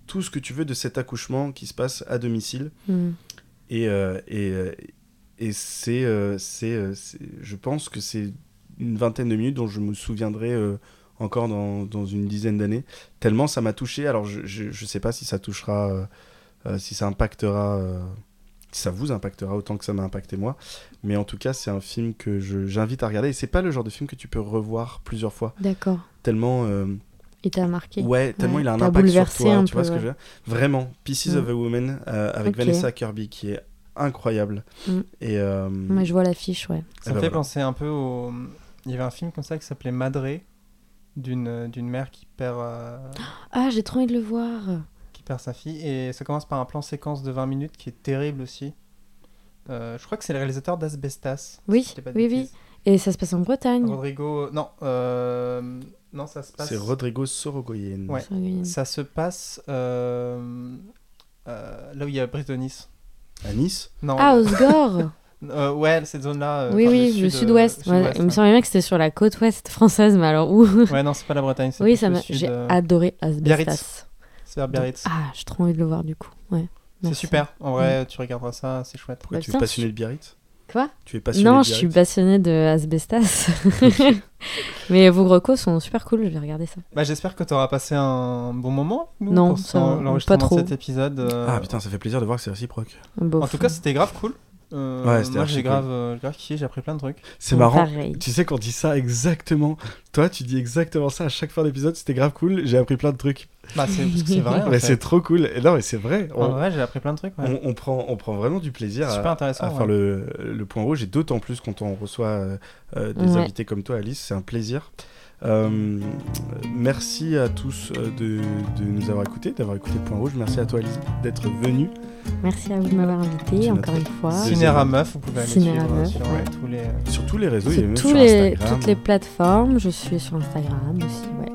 tout ce que tu veux de cet accouchement qui se passe à domicile. Hmm. Et, euh, et, et c'est, c'est, euh, c'est- je pense que c'est une vingtaine de minutes dont je me souviendrai euh, encore dans, dans une dizaine d'années. Tellement ça m'a touché. Alors je, je, je sais pas si ça touchera, euh, euh, si ça impactera, euh, si ça vous impactera autant que ça m'a impacté moi. Mais en tout cas, c'est un film que je- j'invite à regarder. Et c'est pas le genre de film que tu peux revoir plusieurs fois. D'accord. Tellement. euh, Il t'a marqué Ouais, tellement Ouais, il a un impact sur toi, un tu vois ce que je veux dire? Vraiment, Pieces Mm. of a Woman euh, avec Ok. Vanessa Kirby qui est incroyable. Mm. Et euh, Moi, je vois l'affiche, ouais. Ça me ben fait voilà. penser un peu au. Il y avait un film comme ça qui s'appelait Madré, d'une d'une mère qui perd, euh, Ah, j'ai trop envie de le voir. qui perd sa fille. Et ça commence par un plan séquence de 20 minutes qui est terrible aussi. Euh, je crois que c'est le réalisateur d'Asbestas. Oui, si oui, oui. Et ça se passe en Bretagne. Rodrigo. Non, euh, non, ça se passe. c'est Rodrigo Sorogoyen. Ouais. Ça se passe euh, euh, là où il y a Brice de Nice. À Nice? Non. Ah, euh, Osgore euh, ouais, cette zone-là. euh, Oui, enfin, oui, sud, le euh, sud-ouest. Ouais, sud-ouest, il me semblait bien que c'était sur la côte ouest française, mais alors où Ouais, non, c'est pas la Bretagne. Oui, ça sud, j'ai euh, adoré Asbestas. Biarritz. C'est vers Biarritz. Ah, j'ai trop envie de le voir du coup. Ouais. C'est super. En vrai, tu regarderas ça, c'est chouette. Pourquoi Bah, tu es passionné de Biarritz? Quoi? Tu es passionné Non, de je suis direct passionnée de Asbestas. Mais vos recos sont super cool, je vais regarder ça. Bah, j'espère que tu auras passé un bon moment. nous, Non, pour ça- pas trop. de cet épisode. Ah putain, ça fait plaisir de voir que c'est réciproque. En tout cas, c'était grave cool. Euh, Ouais, c'était moi, j'ai cool. grave, euh, grave kiffé, j'ai appris plein de trucs. C'est marrant. pareil. Tu sais qu'on dit ça exactement. Toi, tu dis exactement ça à chaque fin d'épisode. C'était grave cool. J'ai appris plein de trucs. Bah, c'est vrai. en Mais c'est trop cool. Et non, mais c'est vrai. On, Ouais, j'ai appris plein de trucs. ouais. on- on prend, on prend vraiment du plaisir C'est à, intéressant. faire le, le point rouge. Et d'autant plus quand on reçoit euh, euh, des Ouais. invités comme toi, Alice. C'est un plaisir. Euh, merci à tous euh, de, de nous avoir écoutés, d'avoir écouté point rouge. Merci à toi, Alice, d'être venue. Merci à vous de m'avoir invité encore une fois. C'est- Cinéra Meuf, vous pouvez aller Cinéra suivre euh, Meuf, sur ouais. tous les. Sur tous les réseaux, il y a Sur même sur les, Instagram. toutes les plateformes, je suis sur Instagram aussi, ouais,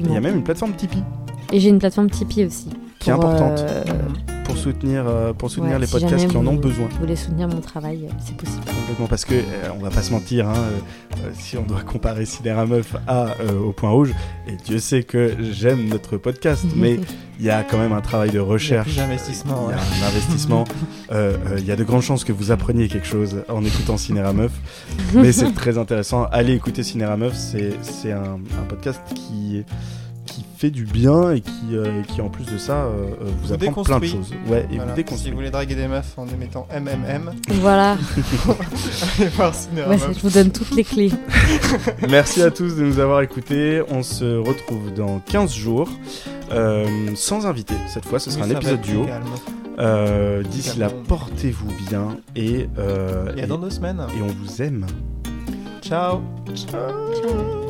Il y a même une plateforme Tipeee Et j'ai une plateforme Tipeee aussi. Qui est pour, importante euh, pour soutenir, euh, pour soutenir ouais, les si podcasts qui en ont besoin. Vous voulez soutenir mon travail, euh, c'est possible. Complètement, parce que euh, on va pas se mentir, hein, euh, si on doit comparer Cinéra Meuf à euh, Au Point Rouge, et Dieu sait que j'aime notre podcast, mais il y a quand même un travail de Il y a recherche. plus d'investissement. Il y ouais. a un investissement. Euh, euh, Il y a de grandes chances que vous appreniez quelque chose en écoutant Cinéra Meuf. Mais c'est très intéressant. Allez écouter Cinéra Meuf. C'est c'est un, un podcast qui, qui fait du bien et qui, euh, et qui en plus de ça, euh, euh, vous, Vous apprend plein de choses. Ouais, et Voilà. vous Si vous voulez draguer des meufs en émettant MMM, voilà, allez voir ouais, je vous donne toutes les clés. Merci à tous de nous avoir écoutés. On se retrouve dans 15 jours. euh, sans invité cette fois, ce sera Oui, un épisode duo. Euh, D'ici là, portez-vous bien et, euh, Et à et, dans deux semaines. et on vous aime. Ciao. Ciao.